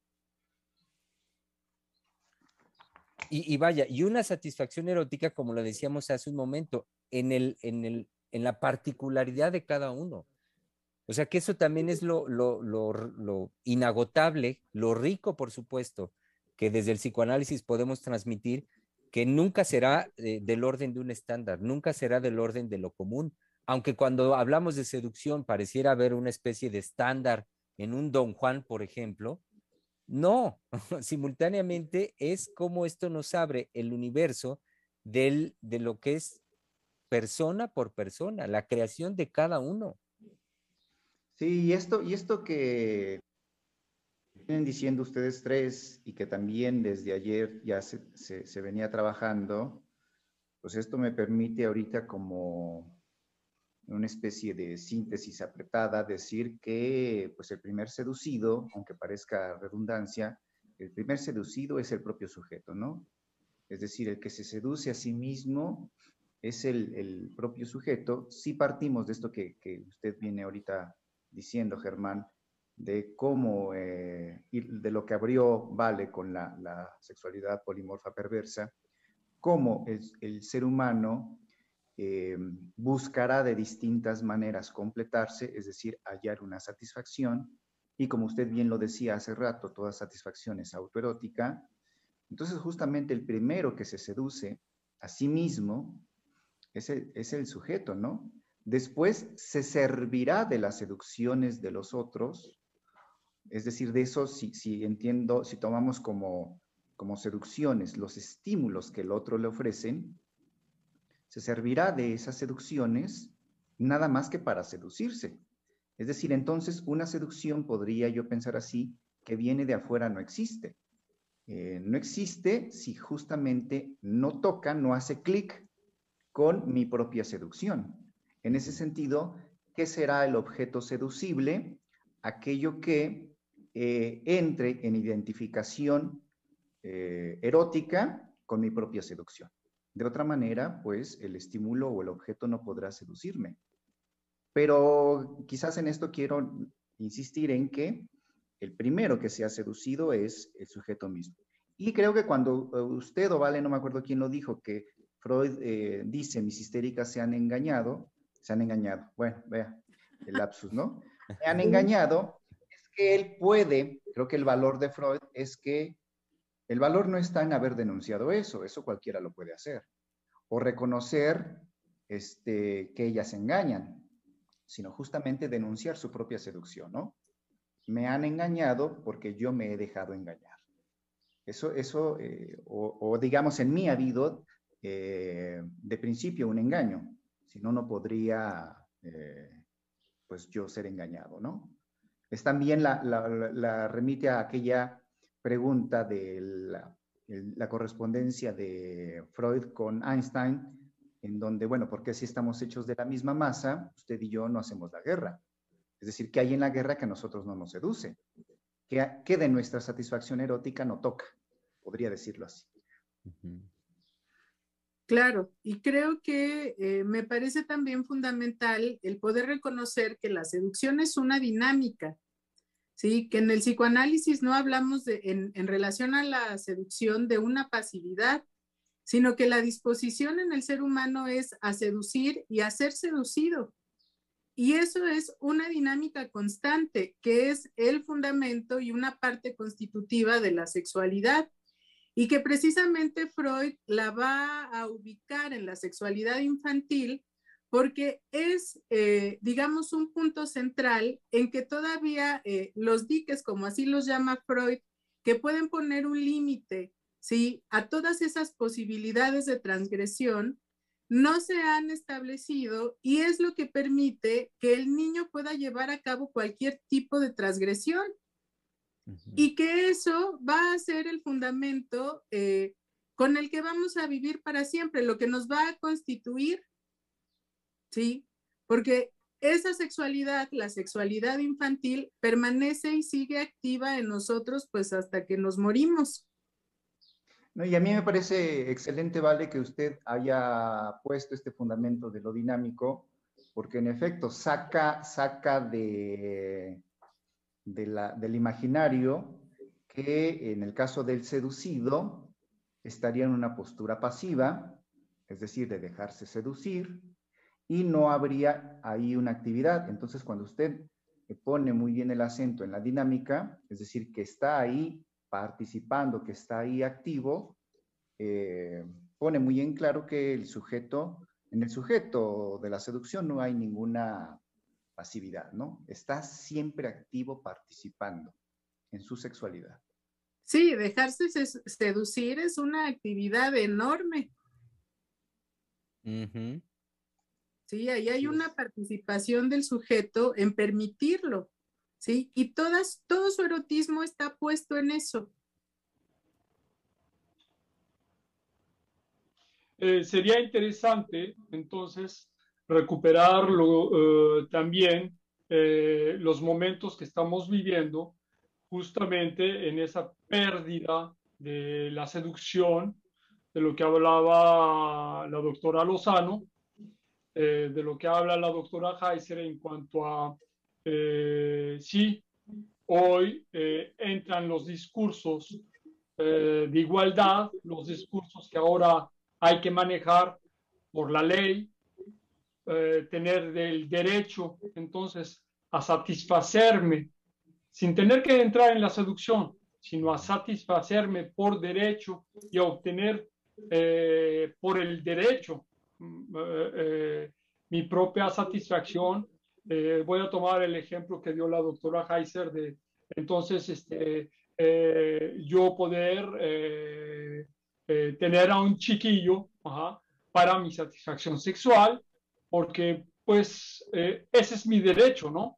Y, vaya, y una satisfacción erótica, como lo decíamos hace un momento, en, el, en, el, en la particularidad de cada uno. O sea que eso también es lo, lo, lo, inagotable, lo rico, por supuesto, que desde el psicoanálisis podemos transmitir, que nunca será eh, del orden de un estándar, nunca será del orden de lo común, aunque cuando hablamos de seducción pareciera haber una especie de estándar en un Don Juan, por ejemplo, no, *laughs* simultáneamente es como esto nos abre el universo del, de lo que es persona por persona, la creación de cada uno. Sí, y esto, y esto que vienen diciendo ustedes tres y que también desde ayer ya se, se venía trabajando, pues esto me permite ahorita como una especie de síntesis apretada, decir que pues el primer seducido, aunque parezca redundancia, el primer seducido es el propio sujeto, ¿no? Es decir, el que se seduce a sí mismo es el, propio sujeto. Si partimos de esto que, usted viene ahorita diciendo, Germán, de cómo, eh, de lo que abrió Vale con la, sexualidad polimorfa perversa, cómo el ser humano eh, buscará de distintas maneras completarse, es decir, hallar una satisfacción. Y como usted bien lo decía hace rato, toda satisfacción es autoerótica. Entonces, justamente el primero que se seduce a sí mismo es el, sujeto, ¿no? Después se servirá de las seducciones de los otros, es decir, de eso, si, si entiendo, si tomamos como, como seducciones los estímulos que el otro le ofrecen, se servirá de esas seducciones nada más que para seducirse. Es decir, entonces una seducción podría yo pensar así, que viene de afuera no existe. Eh, no existe si justamente no toca, no hace clic con mi propia seducción. En ese sentido, ¿qué será el objeto seducible? Aquello que eh, entre en identificación eh, erótica con mi propia seducción. De otra manera, pues el estímulo o el objeto no podrá seducirme. Pero quizás en esto quiero insistir en que el primero que se ha seducido es el sujeto mismo. Y creo que cuando eh, usted o Vale, no me acuerdo quién lo dijo, que Freud eh, dice mis histéricas se han engañado, se han engañado. Bueno, vea, el lapsus, ¿no? Se han engañado, es que él puede, creo que el valor de Freud es que el valor no está en haber denunciado eso, eso cualquiera lo puede hacer. O reconocer este, que ellas engañan, sino justamente denunciar su propia seducción, ¿no? Me han engañado porque yo me he dejado engañar. Eso, eso eh, o, digamos, en mí ha habido eh, de principio un engaño, si no, no podría, eh, pues yo ser engañado, ¿no? Es también la, remite a aquella pregunta de la, correspondencia de Freud con Einstein, en donde, bueno, porque si estamos hechos de la misma masa, usted y yo no hacemos la guerra? Es decir, que hay en la guerra que a nosotros no nos seduce? que de nuestra satisfacción erótica no toca? Podría decirlo así. Claro, y creo que eh, me parece también fundamental el poder reconocer que la seducción es una dinámica ¿sí? Que en el psicoanálisis no hablamos en relación a la seducción de una pasividad, sino que la disposición en el ser humano es a seducir y a ser seducido. Y eso es una dinámica constante, que es el fundamento y una parte constitutiva de la sexualidad, y que precisamente Freud la va a ubicar en la sexualidad infantil porque es, eh, digamos, un punto central en que todavía eh, los diques, como así los llama Freud, que pueden poner un límite, ¿sí? A todas esas posibilidades de transgresión, no se han establecido y es lo que permite que el niño pueda llevar a cabo cualquier tipo de transgresión y que eso va a ser el fundamento eh, con el que vamos a vivir para siempre, lo que nos va a constituir, ¿sí? Porque esa sexualidad, la sexualidad infantil, permanece y sigue activa en nosotros pues hasta que nos morimos. No, y a mí me parece excelente, Vale, que usted haya puesto este fundamento de lo dinámico, porque en efecto saca, saca de, del imaginario que en el caso del seducido estaría en una postura pasiva, es decir, de dejarse seducir, y no habría ahí una actividad. Entonces, cuando usted pone muy bien el acento en la dinámica, es decir, que está ahí participando, que está ahí activo, eh, pone muy en claro que el sujeto, en el sujeto de la seducción no hay ninguna pasividad, ¿no? Está siempre activo participando en su sexualidad. Sí, dejarse seducir es una actividad enorme. Sí, ahí hay una participación del sujeto en permitirlo, ¿sí? Y todas, todo su erotismo está puesto en eso. Eh, sería interesante, entonces, recuperar eh, también eh, los momentos que estamos viviendo justamente en esa pérdida de la seducción, de lo que hablaba la doctora Lozano, eh, de lo que habla la doctora Heiser en cuanto a si hoy entran los discursos de igualdad, los discursos que ahora hay que manejar por la ley, eh, tener el derecho entonces a satisfacerme sin tener que entrar en la seducción, sino a satisfacerme por derecho y a obtener eh, por el derecho mm, eh, mi propia satisfacción. voy a tomar el ejemplo que dio la doctora Heiser de entonces este, yo poder tener a un chiquillo para mi satisfacción sexual porque pues eh, ese es mi derecho, ¿no?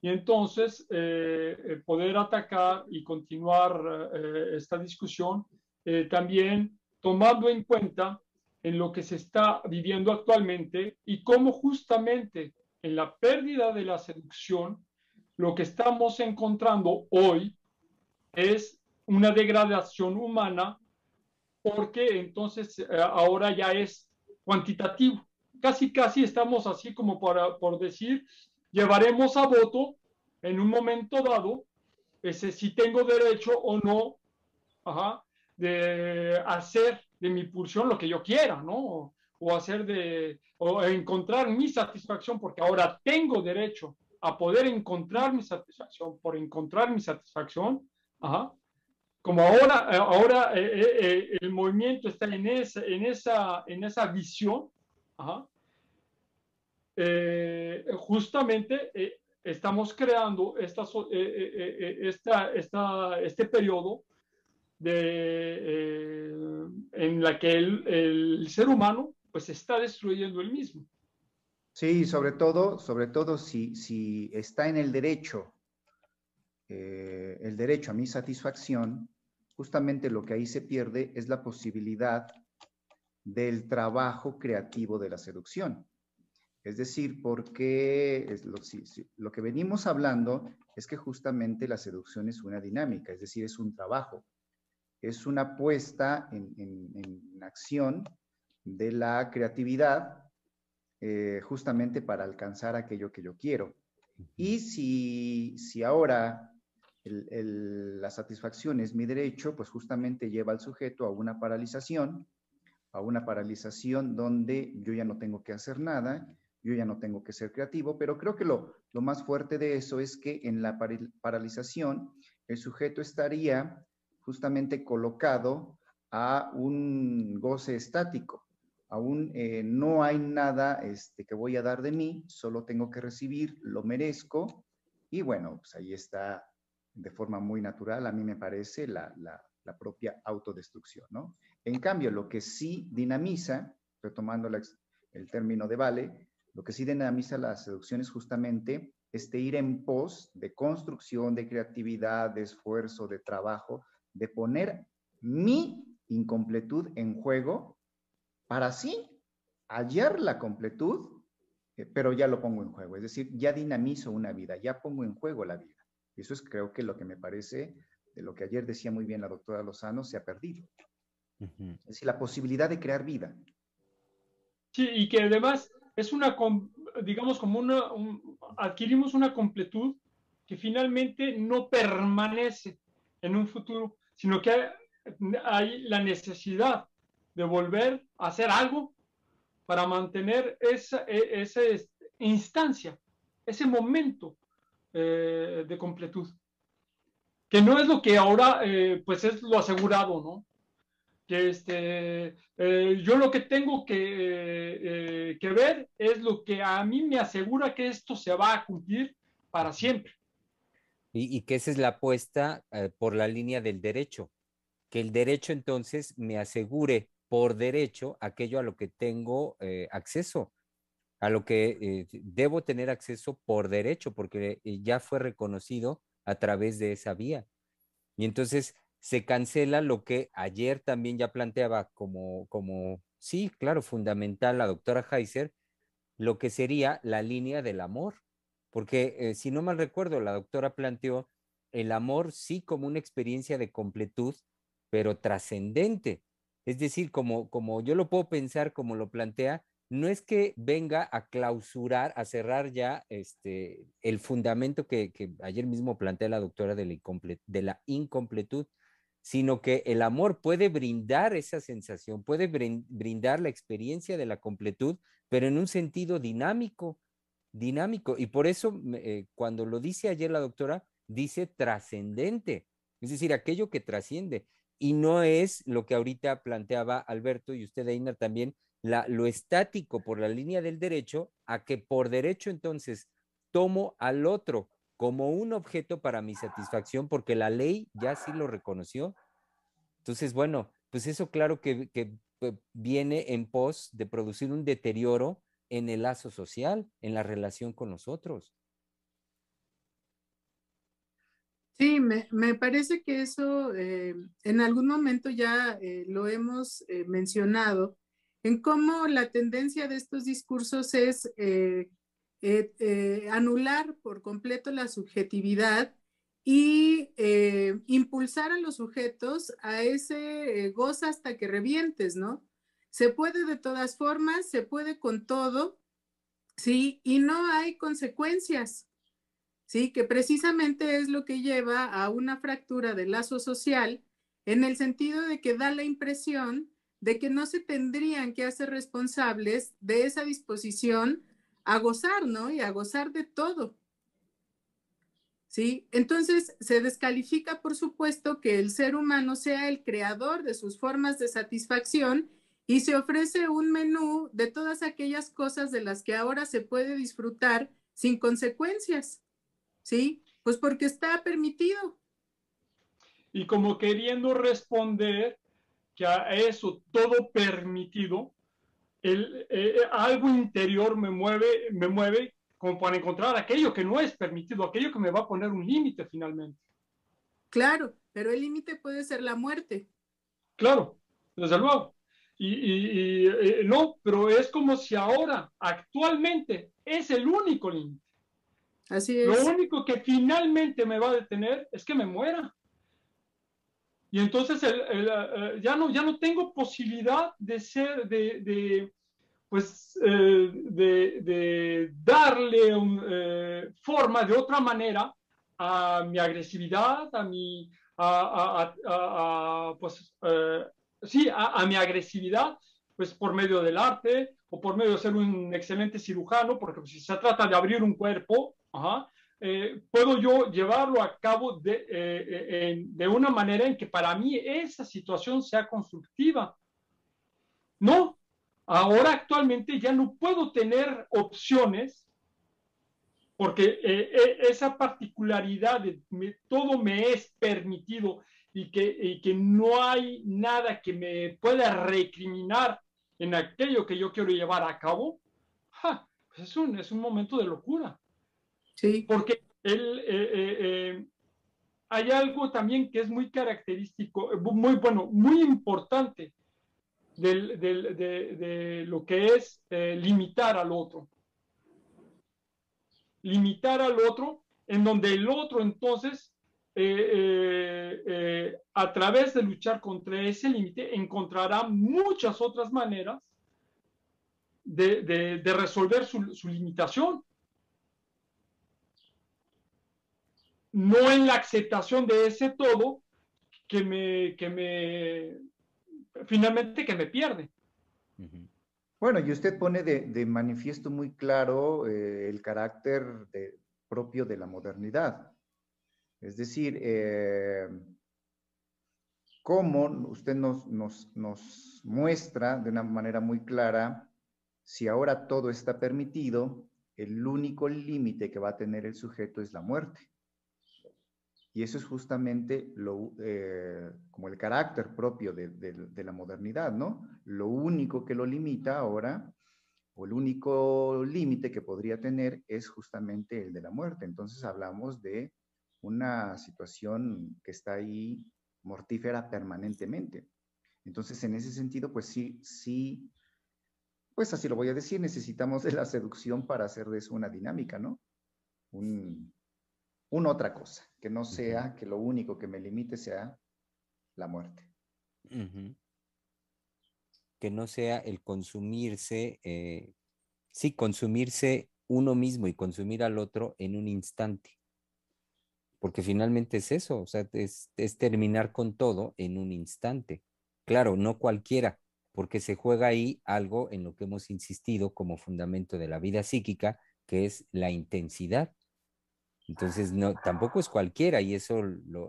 Y entonces eh, eh, poder atacar y continuar esta discusión también tomando en cuenta en lo que se está viviendo actualmente y cómo justamente en la pérdida de la seducción, lo que estamos encontrando hoy es una degradación humana porque entonces ahora ya es cuantitativo casi, casi estamos así como para, por decir, llevaremos a voto en un momento dado ese, si tengo derecho o no de hacer de mi pulsión lo que yo quiera, ¿no? O hacer de, o encontrar mi satisfacción, porque ahora tengo derecho a poder encontrar mi satisfacción, por encontrar mi satisfacción, como ahora, ahora eh, eh, eh, el movimiento está en esa, en esa, en esa visión, eh, justamente eh, estamos creando eh, esta, esta, este periodo en la que el, el, ser humano pues está destruyendo el mismo. Sí, sobre todo, sobre todo si, si está en el derecho, el derecho a mi satisfacción, justamente lo que ahí se pierde es la posibilidad del trabajo creativo de la seducción. Es decir, porque lo, que venimos hablando es que justamente la seducción es una dinámica, es decir, es un trabajo, es una puesta en, acción de la creatividad eh, justamente para alcanzar aquello que yo quiero. Y si, si ahora la satisfacción es mi derecho, pues justamente lleva al sujeto a una paralización a una paralización donde yo ya no tengo que hacer nada, yo ya no tengo que ser creativo, pero creo que lo, lo más fuerte de eso es que en la paralización el sujeto estaría justamente colocado a un goce estático. Aún eh, no hay nada este, que voy a dar de mí, solo tengo que recibir, lo merezco. Y bueno, pues ahí está de forma muy natural, a mí me parece, la, la, la propia autodestrucción, ¿no? En cambio, lo que sí dinamiza, retomando el término de vale, lo que sí dinamiza la seducción es justamente este ir en pos de construcción, de creatividad, de esfuerzo, de trabajo, de poner mi incompletud en juego para así hallar la completud, eh, pero ya lo pongo en juego. Es decir, ya dinamizo una vida, ya pongo en juego la vida. Eso es creo que lo que me parece de lo que ayer decía muy bien la doctora Lozano, se ha perdido. Es decir, la posibilidad de crear vida. Sí, y que además es una, digamos, como una, adquirimos una completud que finalmente no permanece en un futuro, sino que hay la necesidad de volver a hacer algo para mantener esa, e, esa instancia, ese momento eh, de completud. Que no es lo que ahora, eh, pues es lo asegurado, ¿no? Que este, eh, yo lo que tengo que, que ver es lo que a mí me asegura que esto se va a cumplir para siempre. Y, y que esa es la apuesta por la línea del derecho, que el derecho entonces me asegure por derecho aquello a lo que tengo eh, acceso, a lo que eh, debo tener acceso por derecho, porque eh, ya fue reconocido a través de esa vía. Y entonces se cancela lo que ayer también ya planteaba como, como sí, claro, fundamental la doctora Heiser, lo que sería la línea del amor. Porque si no mal recuerdo, la doctora planteó el amor sí como una experiencia de completud, pero trascendente. Es decir, como, como yo lo puedo pensar, como lo plantea, no es que venga a clausurar, a cerrar ya este, el fundamento que, ayer mismo plantea la doctora de de la, incompletud, sino que el amor puede brindar esa sensación, puede brindar la experiencia de la completud, pero en un sentido dinámico, dinámico. Y por eso, eh, cuando lo dice ayer la doctora, dice trascendente, es decir, aquello que trasciende y no es lo que ahorita planteaba Alberto y usted, Einar, también, la, lo estático por la línea del derecho, a que por derecho entonces tomo al otro como un objeto para mi satisfacción, porque la ley ya sí lo reconoció. Entonces, bueno, pues eso claro que, que eh, viene en pos de producir un deterioro en el lazo social, en la relación con nosotros. Sí, me, parece que eso eh, en algún momento ya eh, lo hemos eh, mencionado, en cómo la tendencia de estos discursos es anular por completo la subjetividad y impulsar a los sujetos a ese goza hasta que revientes, ¿no? Se puede de todas formas, se puede con todo, ¿sí? Y no hay consecuencias. ¿sí? Que precisamente es lo que lleva a una fractura del lazo social en el sentido de que da la impresión de que no se tendrían que hacer responsables de esa disposición a gozar, ¿no? Y a gozar de todo. ¿Sí? Entonces se descalifica, por supuesto, que el ser humano sea el creador de sus formas de satisfacción y se ofrece un menú de todas aquellas cosas de las que ahora se puede disfrutar sin consecuencias. ¿sí? Pues porque está permitido. Y como queriendo responder que a eso todo permitido, el, eh, algo interior me mueve, me mueve como para encontrar aquello que no es permitido, aquello que me va a poner un límite finalmente. Claro, pero el límite puede ser la muerte. Claro, desde luego. Y, y, eh, no, pero es como si ahora, actualmente, es el único límite. Así es. Lo único que finalmente me va a detener es que me muera. Y entonces eh, ya, no, ya no tengo posibilidad de ser, de, pues, eh, de, darle eh, forma de otra manera a mi agresividad, a mi, pues, sí, a, mi agresividad, pues por medio del arte o por medio de ser un excelente cirujano, porque si se trata de abrir un cuerpo, eh, puedo yo llevarlo a cabo de, eh, de una manera en que para mí esa situación sea constructiva. No, ahora actualmente ya no puedo tener opciones porque eh, esa particularidad de todo me es permitido y que, y que no hay nada que me pueda recriminar en aquello que yo quiero llevar a cabo, pues es, un, es un momento de locura. Sí. Porque él, eh, eh, eh, hay algo también que es muy característico, muy bueno, muy importante del, de, de, lo que es limitar al otro. Limitar al otro, en donde el otro entonces a través de luchar contra ese límite, encontrará muchas otras maneras de, resolver su, limitación. No en la aceptación de ese todo que me, que me finalmente que me pierde. Bueno, y usted pone de, manifiesto muy claro el carácter propio de la modernidad. Es decir, eh, cómo usted nos, nos, muestra de una manera muy clara, si ahora todo está permitido, el único límite que va a tener el sujeto es la muerte. Y eso es justamente lo, eh, como el carácter propio de, de, la modernidad, ¿no? Lo único que lo limita ahora, o el único límite que podría tener es justamente el de la muerte. Entonces hablamos de una situación que está ahí mortífera permanentemente. Entonces, en ese sentido, pues sí, sí, pues así lo voy a decir, necesitamos de la seducción para hacer de eso una dinámica, ¿no? Un, una otra cosa, que no sea que lo único que me limite sea la muerte. Que no sea el consumirse, eh, sí, consumirse uno mismo y consumir al otro en un instante porque finalmente es eso, o sea, es, terminar con todo en un instante. Claro, no cualquiera, porque se juega ahí algo en lo que hemos insistido como fundamento de la vida psíquica, que es la intensidad. Entonces, no, tampoco es cualquiera y eso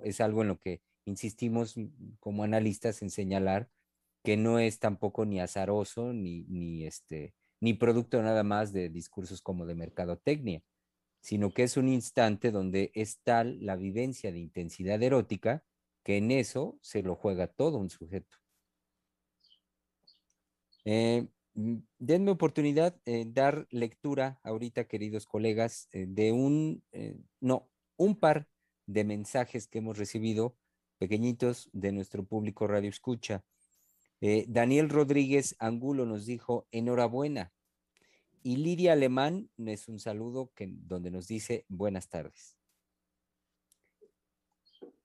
es algo en lo que insistimos como analistas en señalar que no es tampoco ni azaroso ni, ni, este, ni producto nada más de discursos como de mercadotecnia sino que es un instante donde es tal la vivencia de intensidad erótica que en eso se lo juega todo un sujeto. Eh, mm, denme oportunidad de dar lectura ahorita, queridos colegas, eh, de un, eh, no, un par de mensajes que hemos recibido, pequeñitos, de nuestro público Radio Escucha. Daniel Rodríguez Angulo nos dijo, enhorabuena, y Lidia Alemán es un saludo que, donde nos dice buenas tardes.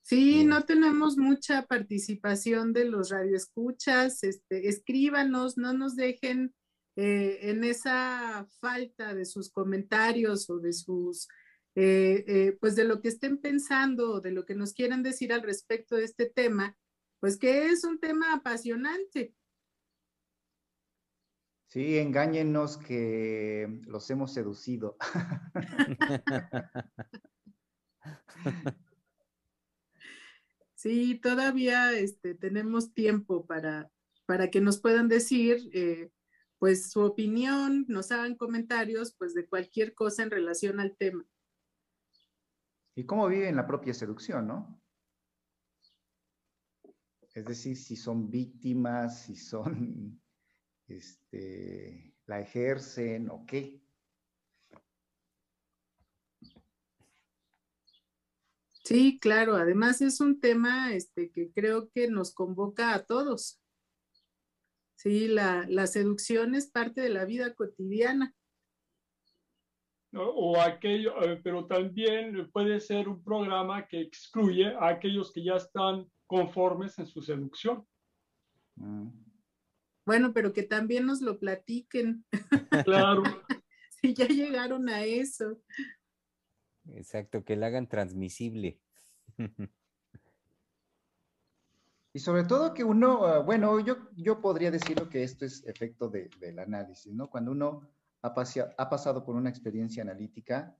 Sí, no tenemos mucha participación de los radioescuchas. Este, escríbanos, no nos dejen eh, en esa falta de sus comentarios o de sus, eh, eh, pues de lo que estén pensando o de lo que nos quieran decir al respecto de este tema, pues que es un tema apasionante. Sí, engáñenos que los hemos seducido. *laughs* *laughs* Sí, todavía este, tenemos tiempo para, para que nos puedan decir eh, pues su opinión, nos hagan comentarios pues de cualquier cosa en relación al tema. Y cómo viven la propia seducción, ¿no? Es decir, si son víctimas, si son *laughs* este, la ejercen o qué. Sí, claro, además es un tema este, que creo que nos convoca a todos. Sí, la, la seducción es parte de la vida cotidiana. O aquello, eh, pero también puede ser un programa que excluye a aquellos que ya están conformes en su seducción. Mm. Bueno, pero que también nos lo platiquen. Claro. *laughs* si ya llegaron a eso. Exacto, que la hagan transmisible. *laughs* Y sobre todo que uno, ah, bueno, yo, yo podría decirlo que esto es efecto del análisis, ¿no? Cuando uno ha, ha pasado por una experiencia analítica,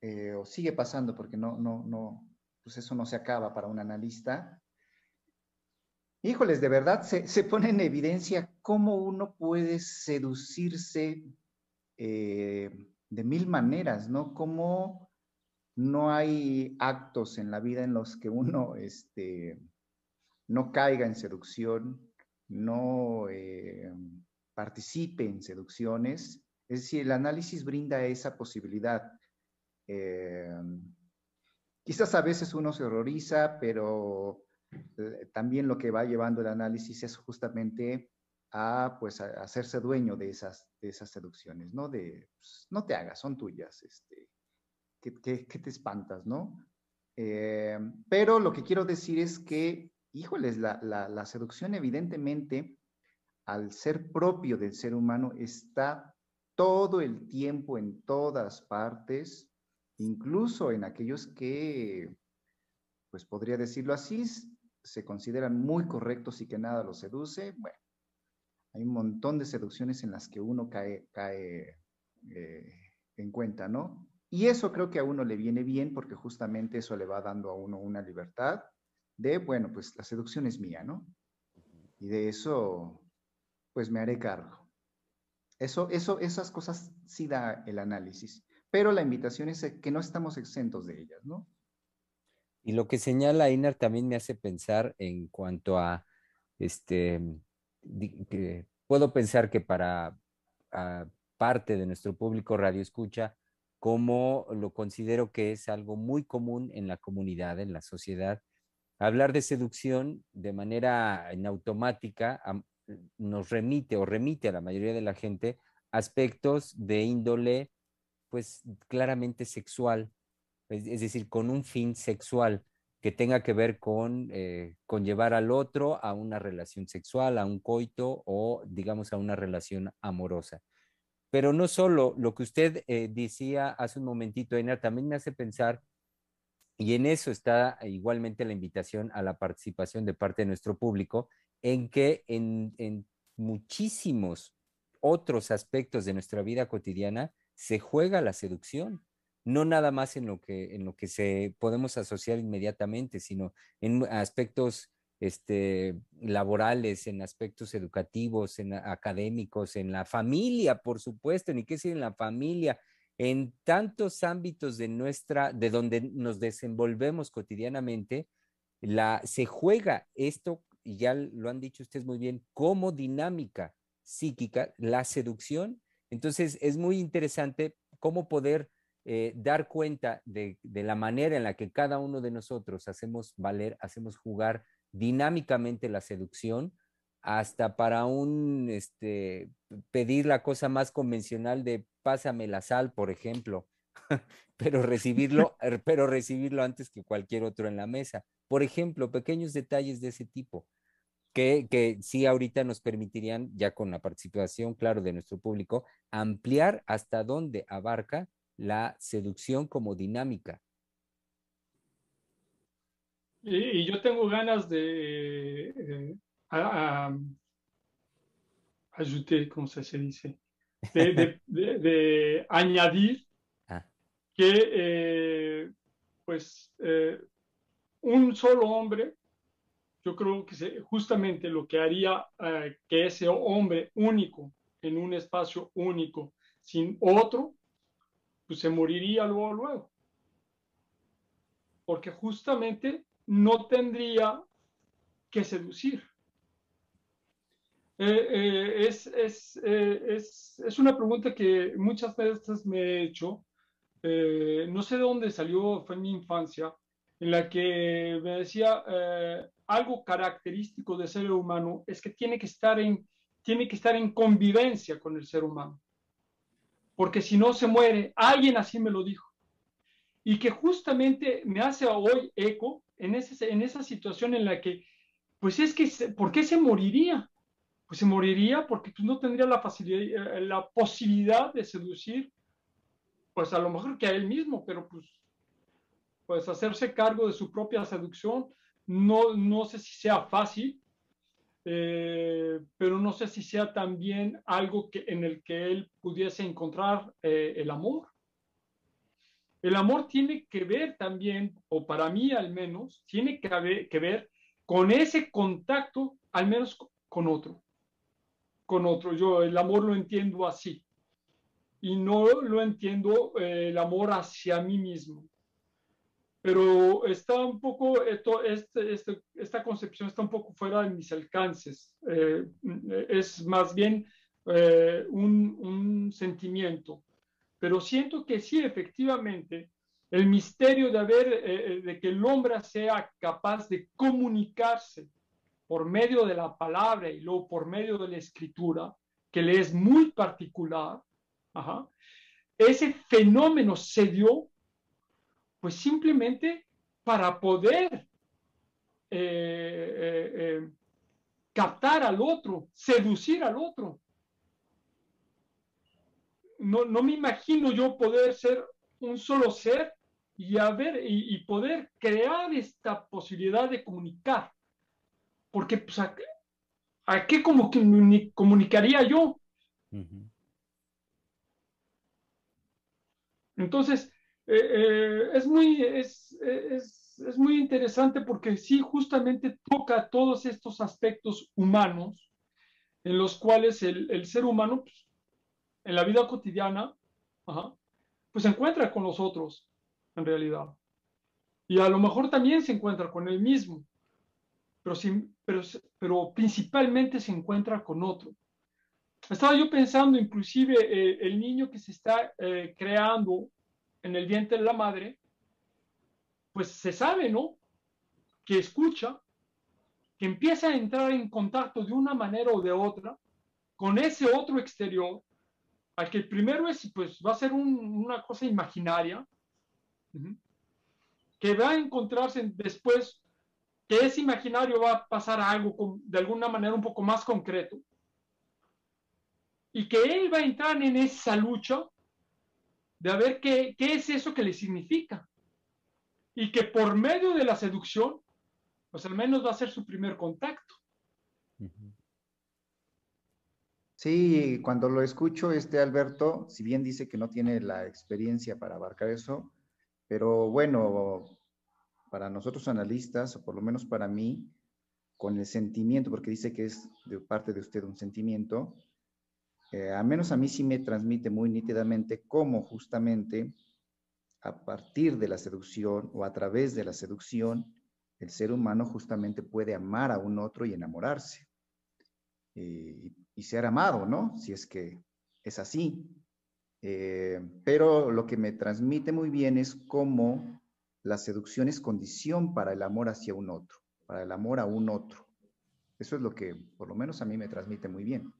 eh, o sigue pasando, porque no, no, no, pues eso no se acaba para un analista, Híjoles, de verdad se, pone en evidencia cómo uno puede seducirse eh, de mil maneras, ¿no? Cómo no hay actos en la vida en los que uno este, no caiga en seducción, no, eh, participe en seducciones. Es decir, el análisis brinda esa posibilidad. Eh, quizás a veces uno se horroriza, pero eh, también lo que va llevando el análisis es justamente a, pues, hacerse dueño de esas, de esas seducciones, ¿no? De, pues, no te hagas, son tuyas, este, que, te espantas, ¿no? Eh, pero lo que quiero decir es que, híjoles, la, la, seducción evidentemente, al ser propio del ser humano, está todo el tiempo en todas partes, incluso en aquellos que, pues podría decirlo así, se consideran muy correctos y que nada los seduce, bueno, hay un montón de seducciones en las que uno cae, cae eh, en cuenta, ¿no? Y eso creo que a uno le viene bien porque justamente eso le va dando a uno una libertad de, bueno, pues la seducción es mía, ¿no? Y de eso, pues me haré cargo. Eso, eso, esas cosas sí da el análisis, pero la invitación es que no estamos exentos de ellas, ¿no? Y lo que señala Inar también me hace pensar en cuanto a, este, puedo pensar que para parte de nuestro público radio escucha, como lo considero que es algo muy común en la comunidad, en la sociedad. Hablar de seducción de manera en automática nos remite o remite a la mayoría de la gente aspectos de índole, pues claramente sexual, es, decir, con un fin sexual que tenga que ver con, eh, con llevar al otro a una relación sexual, a un coito o, digamos, a una relación amorosa. Pero no solo lo que usted eh, decía hace un momentito, Einar, también me hace pensar, y en eso está igualmente la invitación a la participación de parte de nuestro público, en que en, en muchísimos otros aspectos de nuestra vida cotidiana se juega la seducción no nada más en lo que, en lo que se podemos asociar inmediatamente, sino en aspectos este, laborales, en aspectos educativos, en académicos, en la familia, por supuesto, ni qué decir en la familia, en tantos ámbitos de nuestra, de donde nos desenvolvemos cotidianamente, la, se juega esto, y ya lo han dicho ustedes muy bien, como dinámica psíquica, la seducción. Entonces es muy interesante cómo poder eh, dar cuenta de, de, la manera en la que cada uno de nosotros hacemos valer, hacemos jugar dinámicamente la seducción, hasta para un, este, pedir la cosa más convencional de pásame la sal, por ejemplo, *laughs* pero recibirlo, *laughs* er, pero recibirlo antes que cualquier otro en la mesa. Por ejemplo, pequeños detalles de ese tipo. Que, que sí ahorita nos permitirían, ya con la participación, claro, de nuestro público, ampliar hasta dónde abarca la seducción como dinámica. Y, yo tengo ganas de eh, ayudar, ¿cómo se dice? *laughs* De, añadir ah. que, eh, pues, eh, un solo hombre, yo creo que justamente lo que haría que ese hombre único, en un espacio único, sin otro, pues se moriría luego, luego. Porque justamente no tendría que seducir. Eh, eh, es, es, eh, es, es, una pregunta que muchas veces me he hecho. no sé de dónde salió, fue mi infancia, en la que me decía algo característico del ser humano es que tiene que estar en, tiene que estar en convivencia con el ser humano porque si no se muere. Alguien así me lo dijo. Y que justamente me hace hoy eco en, ese, en esa situación en la que, pues es que, ¿por qué se moriría? Pues se moriría porque pues, no tendría la, facilidad, eh, la posibilidad de seducir, pues a lo mejor que a él mismo, pero pues, pues hacerse cargo de su propia seducción, no, no sé si sea fácil, eh, pero no sé si sea también algo que, en el que él pudiese encontrar eh, el amor. El amor tiene que ver también, o para mí al menos, tiene que, que ver con ese contacto, al menos con otro. Con otro. Yo el amor lo entiendo así. Y no lo entiendo eh, el amor hacia mí mismo pero está un poco, esto, este, esta concepción está un poco fuera de mis alcances. Eh, es más bien eh, un, sentimiento, pero siento que sí, efectivamente, el misterio de, haber, eh, eh, de que el hombre sea capaz de comunicarse por medio de la palabra y luego por medio de la escritura, que le es muy particular, ese fenómeno se dio pues simplemente para poder captar al otro, seducir al otro. No, no, me imagino yo poder ser un solo ser y, haber, y, poder crear esta posibilidad de comunicar. Porque, pues, ¿a, qué comunicaría yo? Entonces, eh, eh, es, muy, es, es, muy interesante porque sí, justamente toca todos estos aspectos humanos en los cuales el, el ser humano, pues, en la vida cotidiana, pues se encuentra con los otros en realidad. Y a lo mejor también se encuentra con él mismo, pero, pero, pero principalmente se encuentra con otro. Estaba yo pensando inclusive eh, el niño que se está eh, creando en el vientre de la madre, pues se sabe, ¿no? Que escucha, que empieza a entrar en contacto de una manera o de otra con ese otro exterior, al que el primero es, pues va a ser una cosa imaginaria, que va a encontrarse después que ese imaginario va a pasar a algo de alguna manera un poco más concreto y que él va a entrar en esa lucha de a ver qué, qué es eso que le significa y que por medio de la seducción pues al menos va a ser su primer contacto. Sí, cuando lo escucho, este Alberto, si bien dice que no tiene la experiencia para abarcar eso, pero bueno, para nosotros analistas, o por lo menos para mí, con el sentimiento, porque dice que es de parte de usted un sentimiento, eh, al menos a mí sí me transmite muy nítidamente cómo justamente a partir de la seducción o a través de la seducción, el ser humano justamente puede amar a un otro y enamorarse. Eh, y ser amado, ¿no? Si es que es así. Eh, pero lo que me transmite muy bien es cómo la seducción es condición para el amor hacia un otro, para el amor a un otro. Eso es lo que por lo menos a mí me transmite muy bien.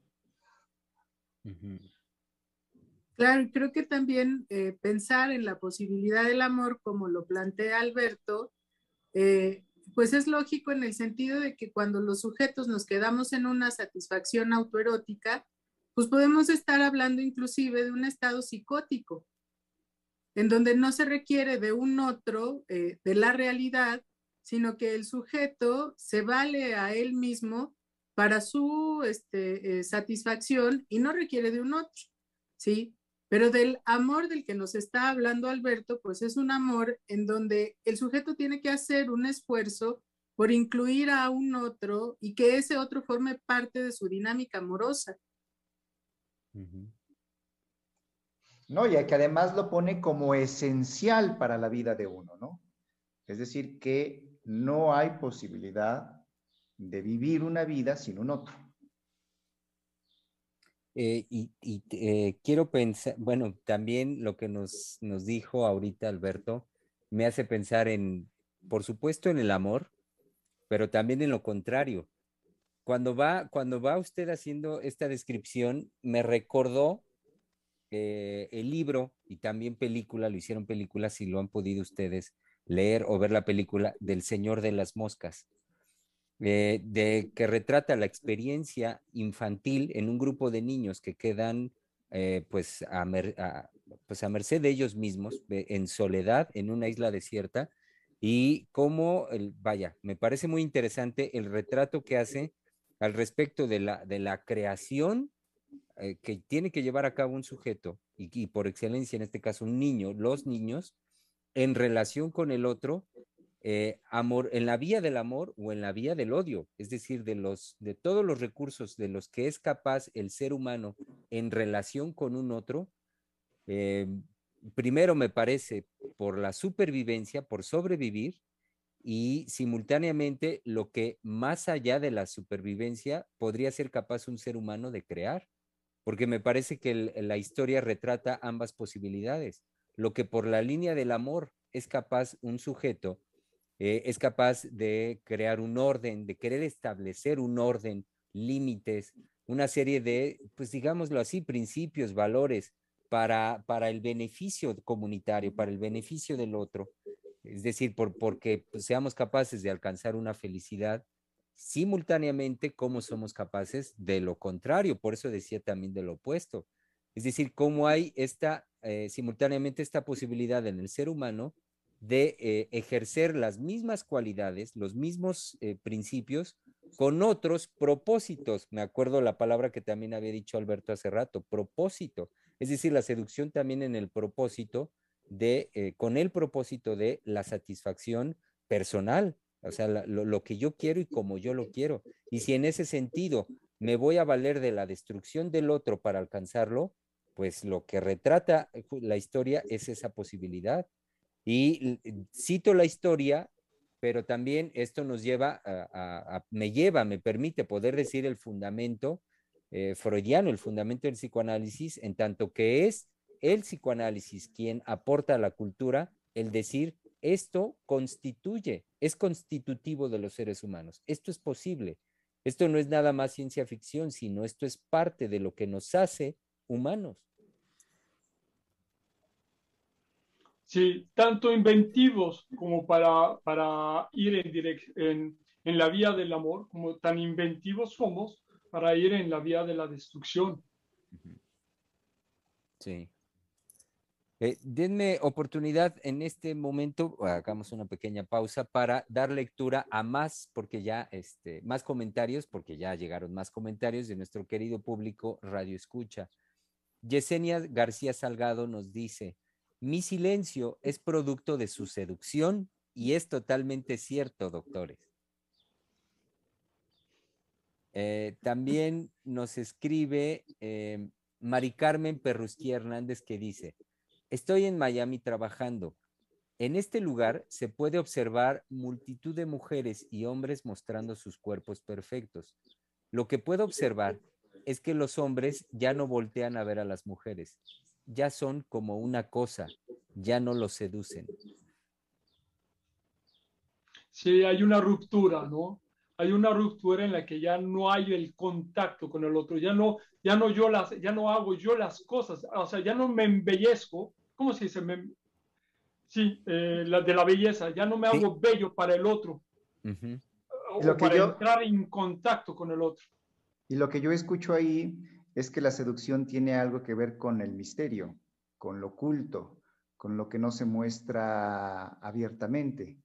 Claro, creo que también eh, pensar en la posibilidad del amor, como lo plantea Alberto, eh, pues es lógico en el sentido de que cuando los sujetos nos quedamos en una satisfacción autoerótica, pues podemos estar hablando inclusive de un estado psicótico, en donde no se requiere de un otro, eh, de la realidad, sino que el sujeto se vale a él mismo para su este, eh, satisfacción y no requiere de un otro, ¿sí? Pero del amor del que nos está hablando Alberto, pues es un amor en donde el sujeto tiene que hacer un esfuerzo por incluir a un otro y que ese otro forme parte de su dinámica amorosa. No, y que además lo pone como esencial para la vida de uno, ¿no? Es decir, que no hay posibilidad de vivir una vida sin un otro. Eh, y, eh, quiero pensar, bueno, también lo que nos, nos dijo ahorita Alberto me hace pensar en, por supuesto, en el amor, pero también en lo contrario. Cuando va, cuando va usted haciendo esta descripción, me recordó eh, el libro y también película, lo hicieron películas, si lo han podido ustedes leer o ver la película del Señor de las Moscas, eh, de que retrata la experiencia infantil en un grupo de niños que quedan eh, pues, a, pues a merced de ellos mismos, en soledad, en una isla desierta, y cómo, el, vaya, me parece muy interesante el retrato que hace al respecto de la, de la creación eh, que tiene que llevar a cabo un sujeto, y, por excelencia en este caso un niño, los niños, en relación con el otro, eh, amor, en la vía del amor o en la vía del odio, es decir, de, los, de todos los recursos de los que es capaz el ser humano en relación con un otro, eh, primero me parece por la supervivencia, por sobrevivir, y simultáneamente lo que más allá de la supervivencia podría ser capaz un ser humano de crear. porque me parece que la historia retrata ambas posibilidades. Lo que por la línea del amor es capaz un sujeto, eh, es capaz de crear un orden, de querer establecer un orden, límites, una serie de, pues digámoslo así, principios, valores para, para el beneficio comunitario, para el beneficio del otro. Es decir, por, porque pues, seamos capaces de alcanzar una felicidad simultáneamente como somos capaces de lo contrario. Por eso decía también de lo opuesto. Es decir, cómo hay esta, eh, simultáneamente esta posibilidad en el ser humano de eh, ejercer las mismas cualidades, los mismos eh, principios con otros propósitos. Me acuerdo la palabra que también había dicho Alberto hace rato, propósito. Es decir, la seducción también en el propósito de, con el propósito de la satisfacción personal, o sea, lo, que yo quiero y como yo lo quiero. Y si en ese sentido me voy a valer de la destrucción del otro para alcanzarlo, pues lo que retrata la historia es esa posibilidad. Y cito la historia, pero también esto nos lleva a, me lleva, me permite poder decir el fundamento eh, freudiano, el fundamento del psicoanálisis, en tanto que es el psicoanálisis quien aporta a la cultura el decir esto constituye, es constitutivo de los seres humanos. Esto es posible. Esto no es nada más ciencia ficción, sino esto es parte de lo que nos hace humanos. Sí, tanto inventivos como para, para ir en, la vía del amor, como tan inventivos somos para ir en la vía de la destrucción. Sí. Eh, denme oportunidad en este momento, hagamos una pequeña pausa para dar lectura a más, porque ya, este, más comentarios, porque ya llegaron más comentarios de nuestro querido público Radio Escucha. Yesenia García Salgado nos dice, mi silencio es producto de su seducción y es totalmente cierto, doctores. Eh, también nos escribe eh, Mari Carmen Perrusquía Hernández que dice, Estoy en Miami trabajando. En este lugar se puede observar multitud de mujeres y hombres mostrando sus cuerpos perfectos. Lo que puedo observar es que los hombres ya no voltean a ver a las mujeres, ya son como una cosa, ya no los seducen. Sí, hay una ruptura, ¿no? Hay una ruptura en la que ya no hay el contacto con el otro, ya no, ya no yo las, ya no hago yo las cosas, o sea, ya no me embellezco, ¿cómo se dice? sí, eh, la, de la belleza, ya no me hago bello para el otro. o para entrar en contacto con el otro. Y lo que yo escucho ahí es que la seducción tiene algo que ver con el misterio, con lo oculto, con lo que no se muestra abiertamente.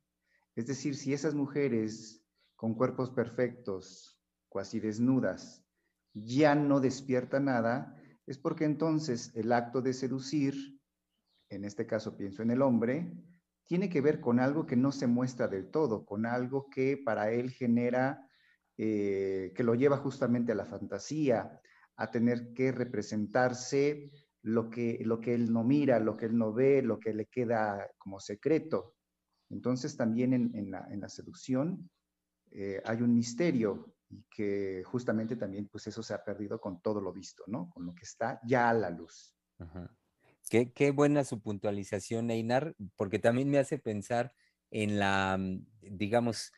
Es decir, si esas mujeres con cuerpos perfectos, cuasi desnudas, ya no despierta nada, es porque entonces el acto de seducir en este caso pienso en el hombre, tiene que ver con algo que no se muestra del todo, con algo que para él genera, eh, que lo lleva justamente a la fantasía, a tener que representarse lo que, lo que él no mira, lo que él no ve, lo que le queda como secreto. Entonces también en, la, seducción eh, hay un misterio y que justamente también pues eso se ha perdido con todo lo visto, ¿no? Con lo que está ya a la luz. Ajá. Qué, buena su puntualización, Einar, porque también me hace pensar en la, mm, digamos,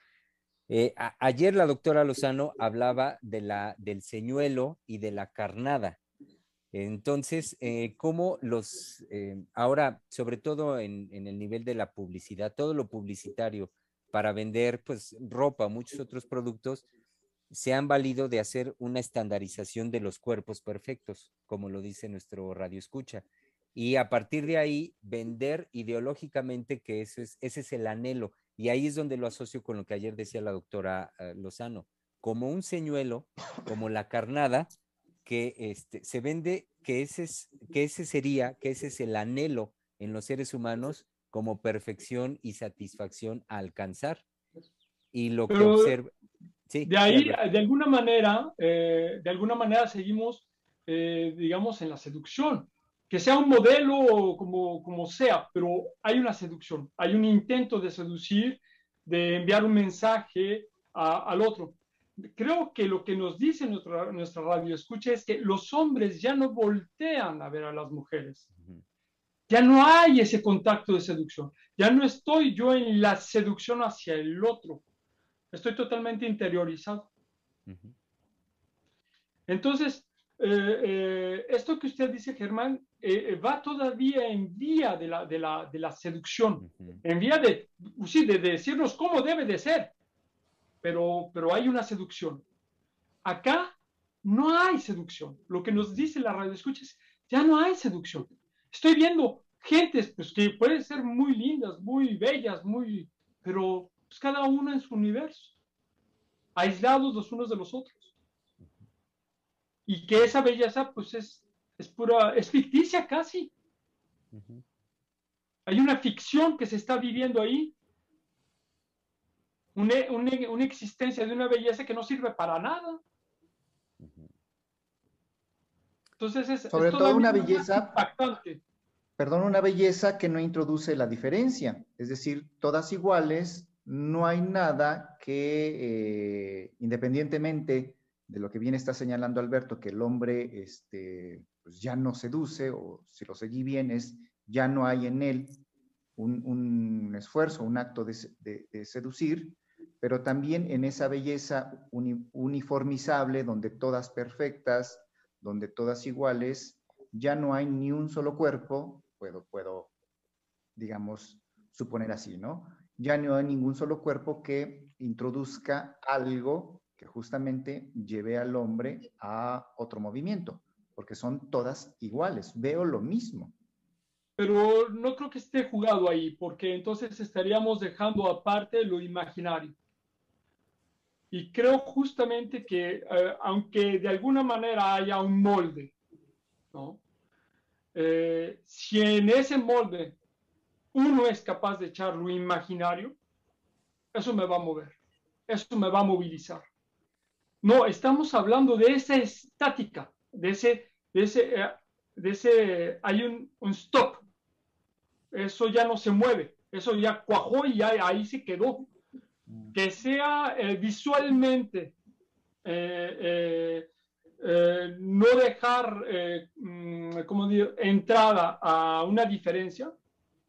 eh, ayer la doctora Lozano hablaba de la, del señuelo y de la carnada. Entonces, eh, cómo los, eh, ahora, sobre todo en, en, el nivel de la publicidad, todo lo publicitario para vender, pues, ropa, muchos otros productos, se han valido de hacer una estandarización de los cuerpos perfectos, como lo dice nuestro radio escucha y a partir de ahí vender ideológicamente que ese es, ese es el anhelo. Y ahí es donde lo asocio con lo que ayer decía la doctora eh, Lozano, como un señuelo, como la carnada, que este, se vende que ese, es, que ese sería, que ese es el anhelo en los seres humanos como perfección y satisfacción a alcanzar. Y lo que observa... Sí, de ahí, de alguna manera, eh, de alguna manera seguimos, eh, digamos, en la seducción que sea un modelo como, como sea, pero hay una seducción, hay un intento de seducir, de enviar un mensaje al otro. creo que lo que nos dice nuestra, nuestra radio escucha es que los hombres ya no voltean a ver a las mujeres. Ya no hay ese contacto de seducción. Ya no estoy yo en la seducción hacia el otro. Estoy totalmente interiorizado. Entonces, eh, eh, esto que usted dice, Germán, eh, va todavía en vía de la, de la, de la seducción, en vía de, sí, de, decirnos cómo debe de ser, pero, pero hay una seducción. Acá no hay seducción. Lo que nos dice la radio escuchas, ya no hay seducción. Estoy viendo gentes pues, que pueden ser muy lindas, muy bellas, muy, pero pues, cada una en su universo, aislados los unos de los otros y que esa belleza pues es, es pura, es ficticia casi. Hay una ficción que se está viviendo ahí, una, una, existencia de una belleza que no sirve para nada. Entonces es, sobre todo una belleza impactante. Perdón, una belleza que no introduce la diferencia, es decir, todas iguales, no hay nada que eh, independientemente de lo que bien está señalando Alberto, que el hombre este, pues ya no seduce, o si lo seguí bien, es ya no hay en él un, esfuerzo, un acto de, seducir, pero también en esa belleza uniformizable, donde todas perfectas, donde todas iguales, ya no hay ni un solo cuerpo, puedo, puedo, digamos, suponer así, ¿no? Ya no hay ningún solo cuerpo que introduzca algo que justamente lleve al hombre a otro movimiento, porque son todas iguales, veo lo mismo. Pero no creo que esté jugado ahí, porque entonces estaríamos dejando aparte lo imaginario. Y creo justamente que, eh, aunque de alguna manera haya un molde. Eh, si en ese molde uno es capaz de echar lo imaginario, eso me va a mover, eso me va a movilizar. No, estamos hablando de esa estática, de ese, de ese, eh, de ese hay un, un, stop. Eso ya no se mueve, eso ya cuajó y ya ahí se quedó. Mm. Que sea eh, visualmente, eh, no dejar, mm, como digo, entrada a una diferencia,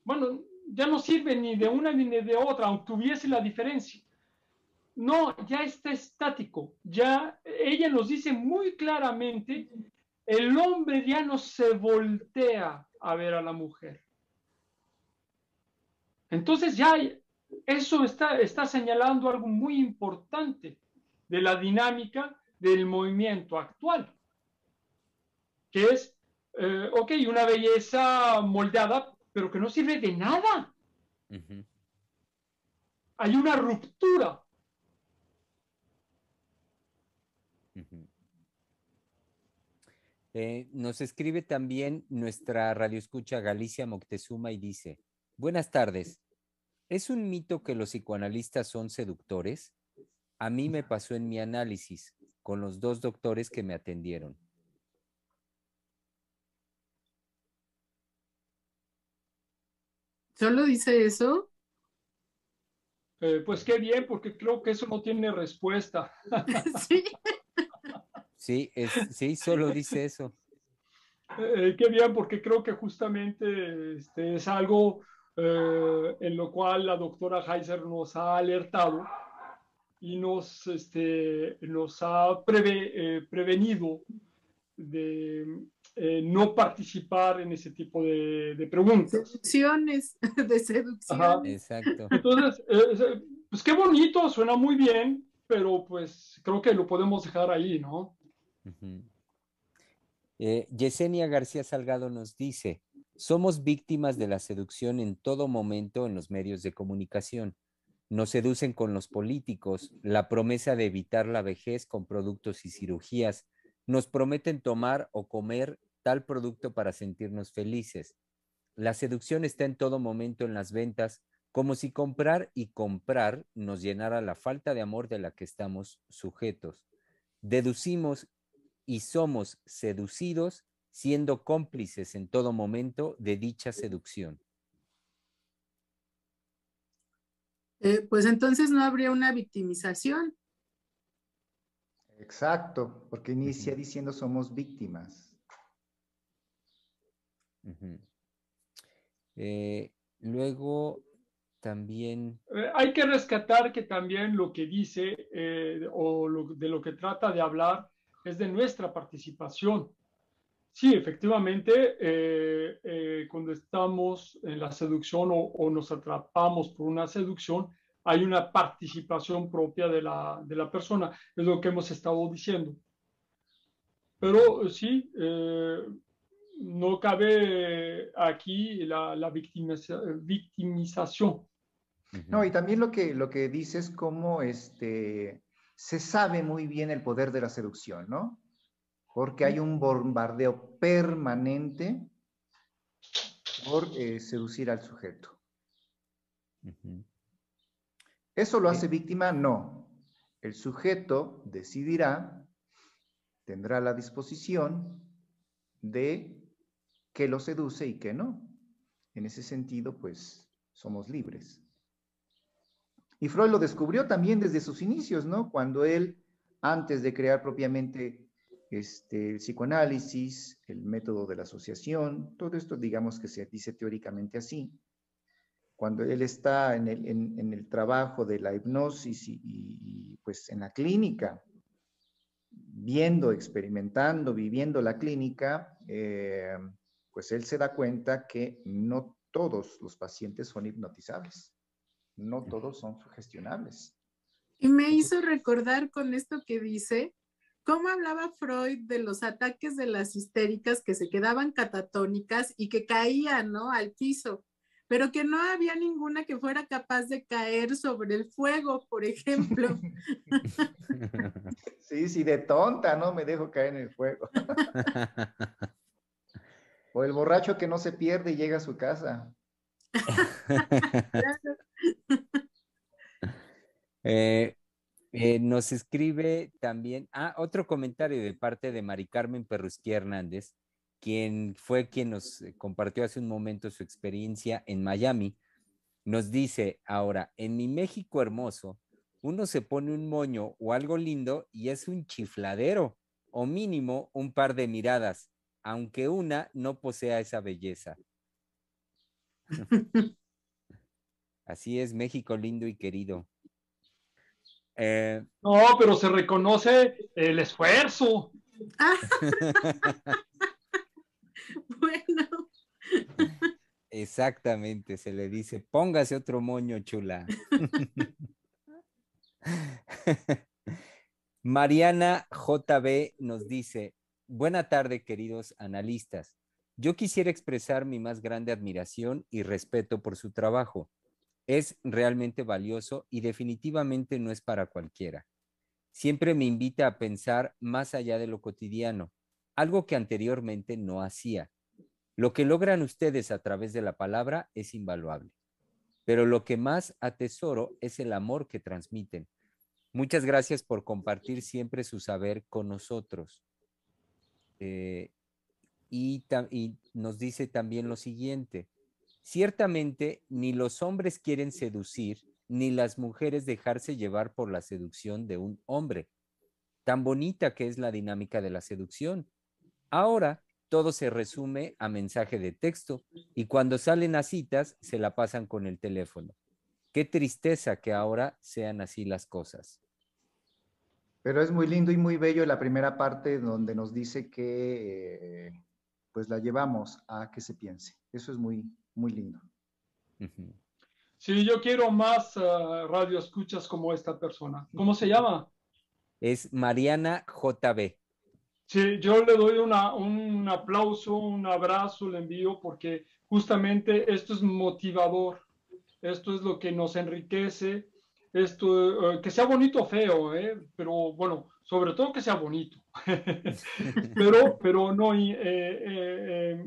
bueno, ya no sirve ni de una ni de otra, aunque hubiese la diferencia. No, ya está estático. Ya ella nos dice muy claramente, el hombre ya no se voltea a ver a la mujer. Entonces ya eso está, está señalando algo muy importante de la dinámica del movimiento actual, que es, eh, ok, una belleza moldeada, pero que no sirve de nada. Hay una ruptura Eh, nos escribe también nuestra radioescucha Galicia Moctezuma y dice, buenas tardes, ¿es un mito que los psicoanalistas son seductores? A mí me pasó en mi análisis con los dos doctores que me atendieron. ¿Solo dice eso? Eh, pues qué bien, porque creo que eso no tiene respuesta. *laughs* sí. Sí, es, *laughs* sí, solo dice eso. Eh, qué bien, porque creo que justamente este, es algo eh, en lo cual la doctora Heiser nos ha alertado y nos, este, nos ha eh, prevenido de no participar en ese tipo de, de preguntas. Seducciones, *laughs* de seducción. Exacto. Entonces, pues qué bonito, suena muy bien, pero pues creo que lo podemos dejar ahí, ¿no? Eh, Yesenia García Salgado nos dice, somos víctimas de la seducción en todo momento en los medios de comunicación. Nos seducen con los políticos, la promesa de evitar la vejez con productos y cirugías. Nos prometen tomar o comer tal producto para sentirnos felices. La seducción está en todo momento en las ventas, como si comprar y comprar nos llenara la falta de amor de la que estamos sujetos. Deducimos y somos seducidos siendo cómplices en todo momento de dicha seducción. Eh, pues entonces no habría una victimización. Exacto, porque inicia diciendo somos víctimas. Eh, luego también... Eh, hay que rescatar que también lo que dice eh, o de lo que trata de hablar es de nuestra participación. Sí, efectivamente, cuando estamos en la seducción o, nos atrapamos por una seducción, hay una participación propia de la, de la persona, es lo que hemos estado diciendo. Pero sí, no cabe aquí la, la victimización. No, y también lo que, lo que dice es cómo este, se sabe muy bien el poder de la seducción, ¿no? Porque hay un bombardeo permanente por eh, seducir al sujeto. ¿Eso lo hace víctima? No. El sujeto decidirá, tendrá la disposición de que lo seduce y que no. En ese sentido, pues somos libres. Y Freud lo descubrió también desde sus inicios, ¿no? Cuando él, antes de crear propiamente este, el psicoanálisis, el método de la asociación, todo esto digamos que se dice teóricamente así, cuando él está en el, trabajo de la hipnosis y, pues en la clínica, viendo, experimentando, viviendo la clínica, eh, pues él se da cuenta que no todos los pacientes son hipnotizables, no todos son sugestionables. Y me hizo recordar con esto que dice, cómo hablaba Freud de los ataques de las histéricas que se quedaban catatónicas y que caían, ¿no? Al piso, pero que no había ninguna que fuera capaz de caer sobre el fuego, por ejemplo. *laughs* *laughs* Sí, sí, de tonta, ¿no? Me dejo caer en el fuego. *laughs* O el borracho que no se pierde y llega a su casa. *laughs* Eh, eh, nos escribe también, ah, otro comentario de parte de Mari Carmen Perrusquía Hernández, quien fue quien nos eh, compartió hace un momento su experiencia en Miami. Nos dice ahora, en mi México hermoso, uno se pone un moño o algo lindo y es un chifladero, o mínimo un par de miradas aunque una no posea esa belleza. *laughs* Así es, México lindo y querido. Eh, no, pero se reconoce el esfuerzo. *laughs* bueno. Exactamente, se le dice, póngase otro moño, chula. *laughs* Mariana JB nos dice, Buena tarde, queridos analistas. Yo quisiera expresar mi más grande admiración y respeto por su trabajo. Es realmente valioso y definitivamente no es para cualquiera. Siempre me invita a pensar más allá de lo cotidiano, algo que anteriormente no hacía. Lo que logran ustedes a través de la palabra es invaluable, pero lo que más atesoro es el amor que transmiten. Muchas gracias por compartir siempre su saber con nosotros. Eh, y, nos dice también lo siguiente, ciertamente ni los hombres quieren seducir, ni las mujeres dejarse llevar por la seducción de un hombre. Tan bonita que es la dinámica de la seducción. Ahora todo se resume a mensaje de texto y cuando salen a citas se la pasan con el teléfono. Qué tristeza que ahora sean así las cosas. Pero es muy lindo y muy bello la primera parte donde nos dice que eh, pues la llevamos a que se piense. Eso es muy, muy lindo. Sí, yo quiero más uh, radio escuchas como esta persona. ¿Cómo se llama? Es Mariana JB. Sí, yo le doy una, un aplauso, un abrazo, le envío porque justamente esto es motivador, esto es lo que nos enriquece esto, eh, que sea bonito o feo, ¿eh? pero bueno, sobre todo que sea bonito. *laughs* pero, pero no, eh,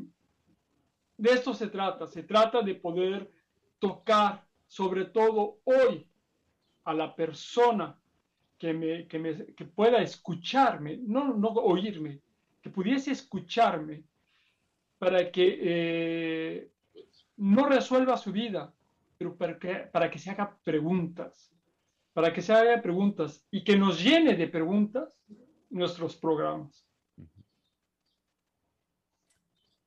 de esto se trata, se trata de poder tocar, sobre todo hoy, a la persona que, me, que, pueda escucharme, no, no oírme, que pudiese escucharme para que no resuelva su vida, pero para que, para que se haga preguntas, para que se haga preguntas y que nos llene de preguntas nuestros programas.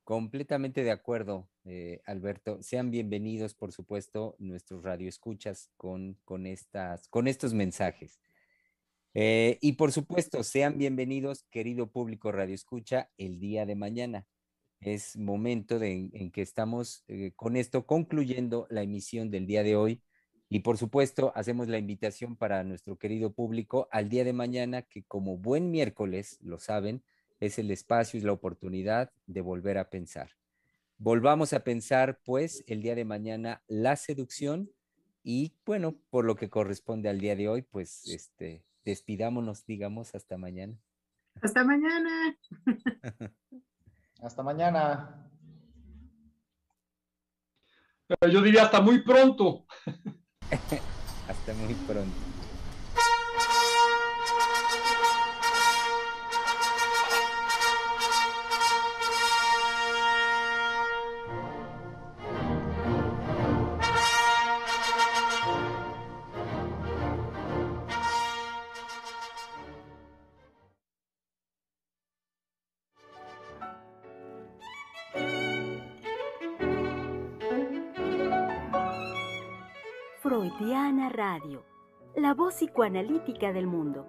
Completamente de acuerdo, eh, Alberto. Sean bienvenidos, por supuesto, nuestros radioescuchas con, con, estas, con estos mensajes. Eh, y por supuesto, sean bienvenidos, querido público radioescucha, el día de mañana. Es momento en, que estamos eh, con esto concluyendo la emisión del día de hoy. Y por supuesto, hacemos la invitación para nuestro querido público al día de mañana, que como buen miércoles, lo saben, es el espacio y la oportunidad de volver a pensar. Volvamos a pensar, pues, el día de mañana la seducción y, bueno, por lo que corresponde al día de hoy, pues, este, despidámonos, digamos, hasta mañana. Hasta mañana. *laughs* hasta mañana. Yo diría hasta muy pronto. *laughs* hasta muy pronto. Radio, la voz psicoanalítica del mundo.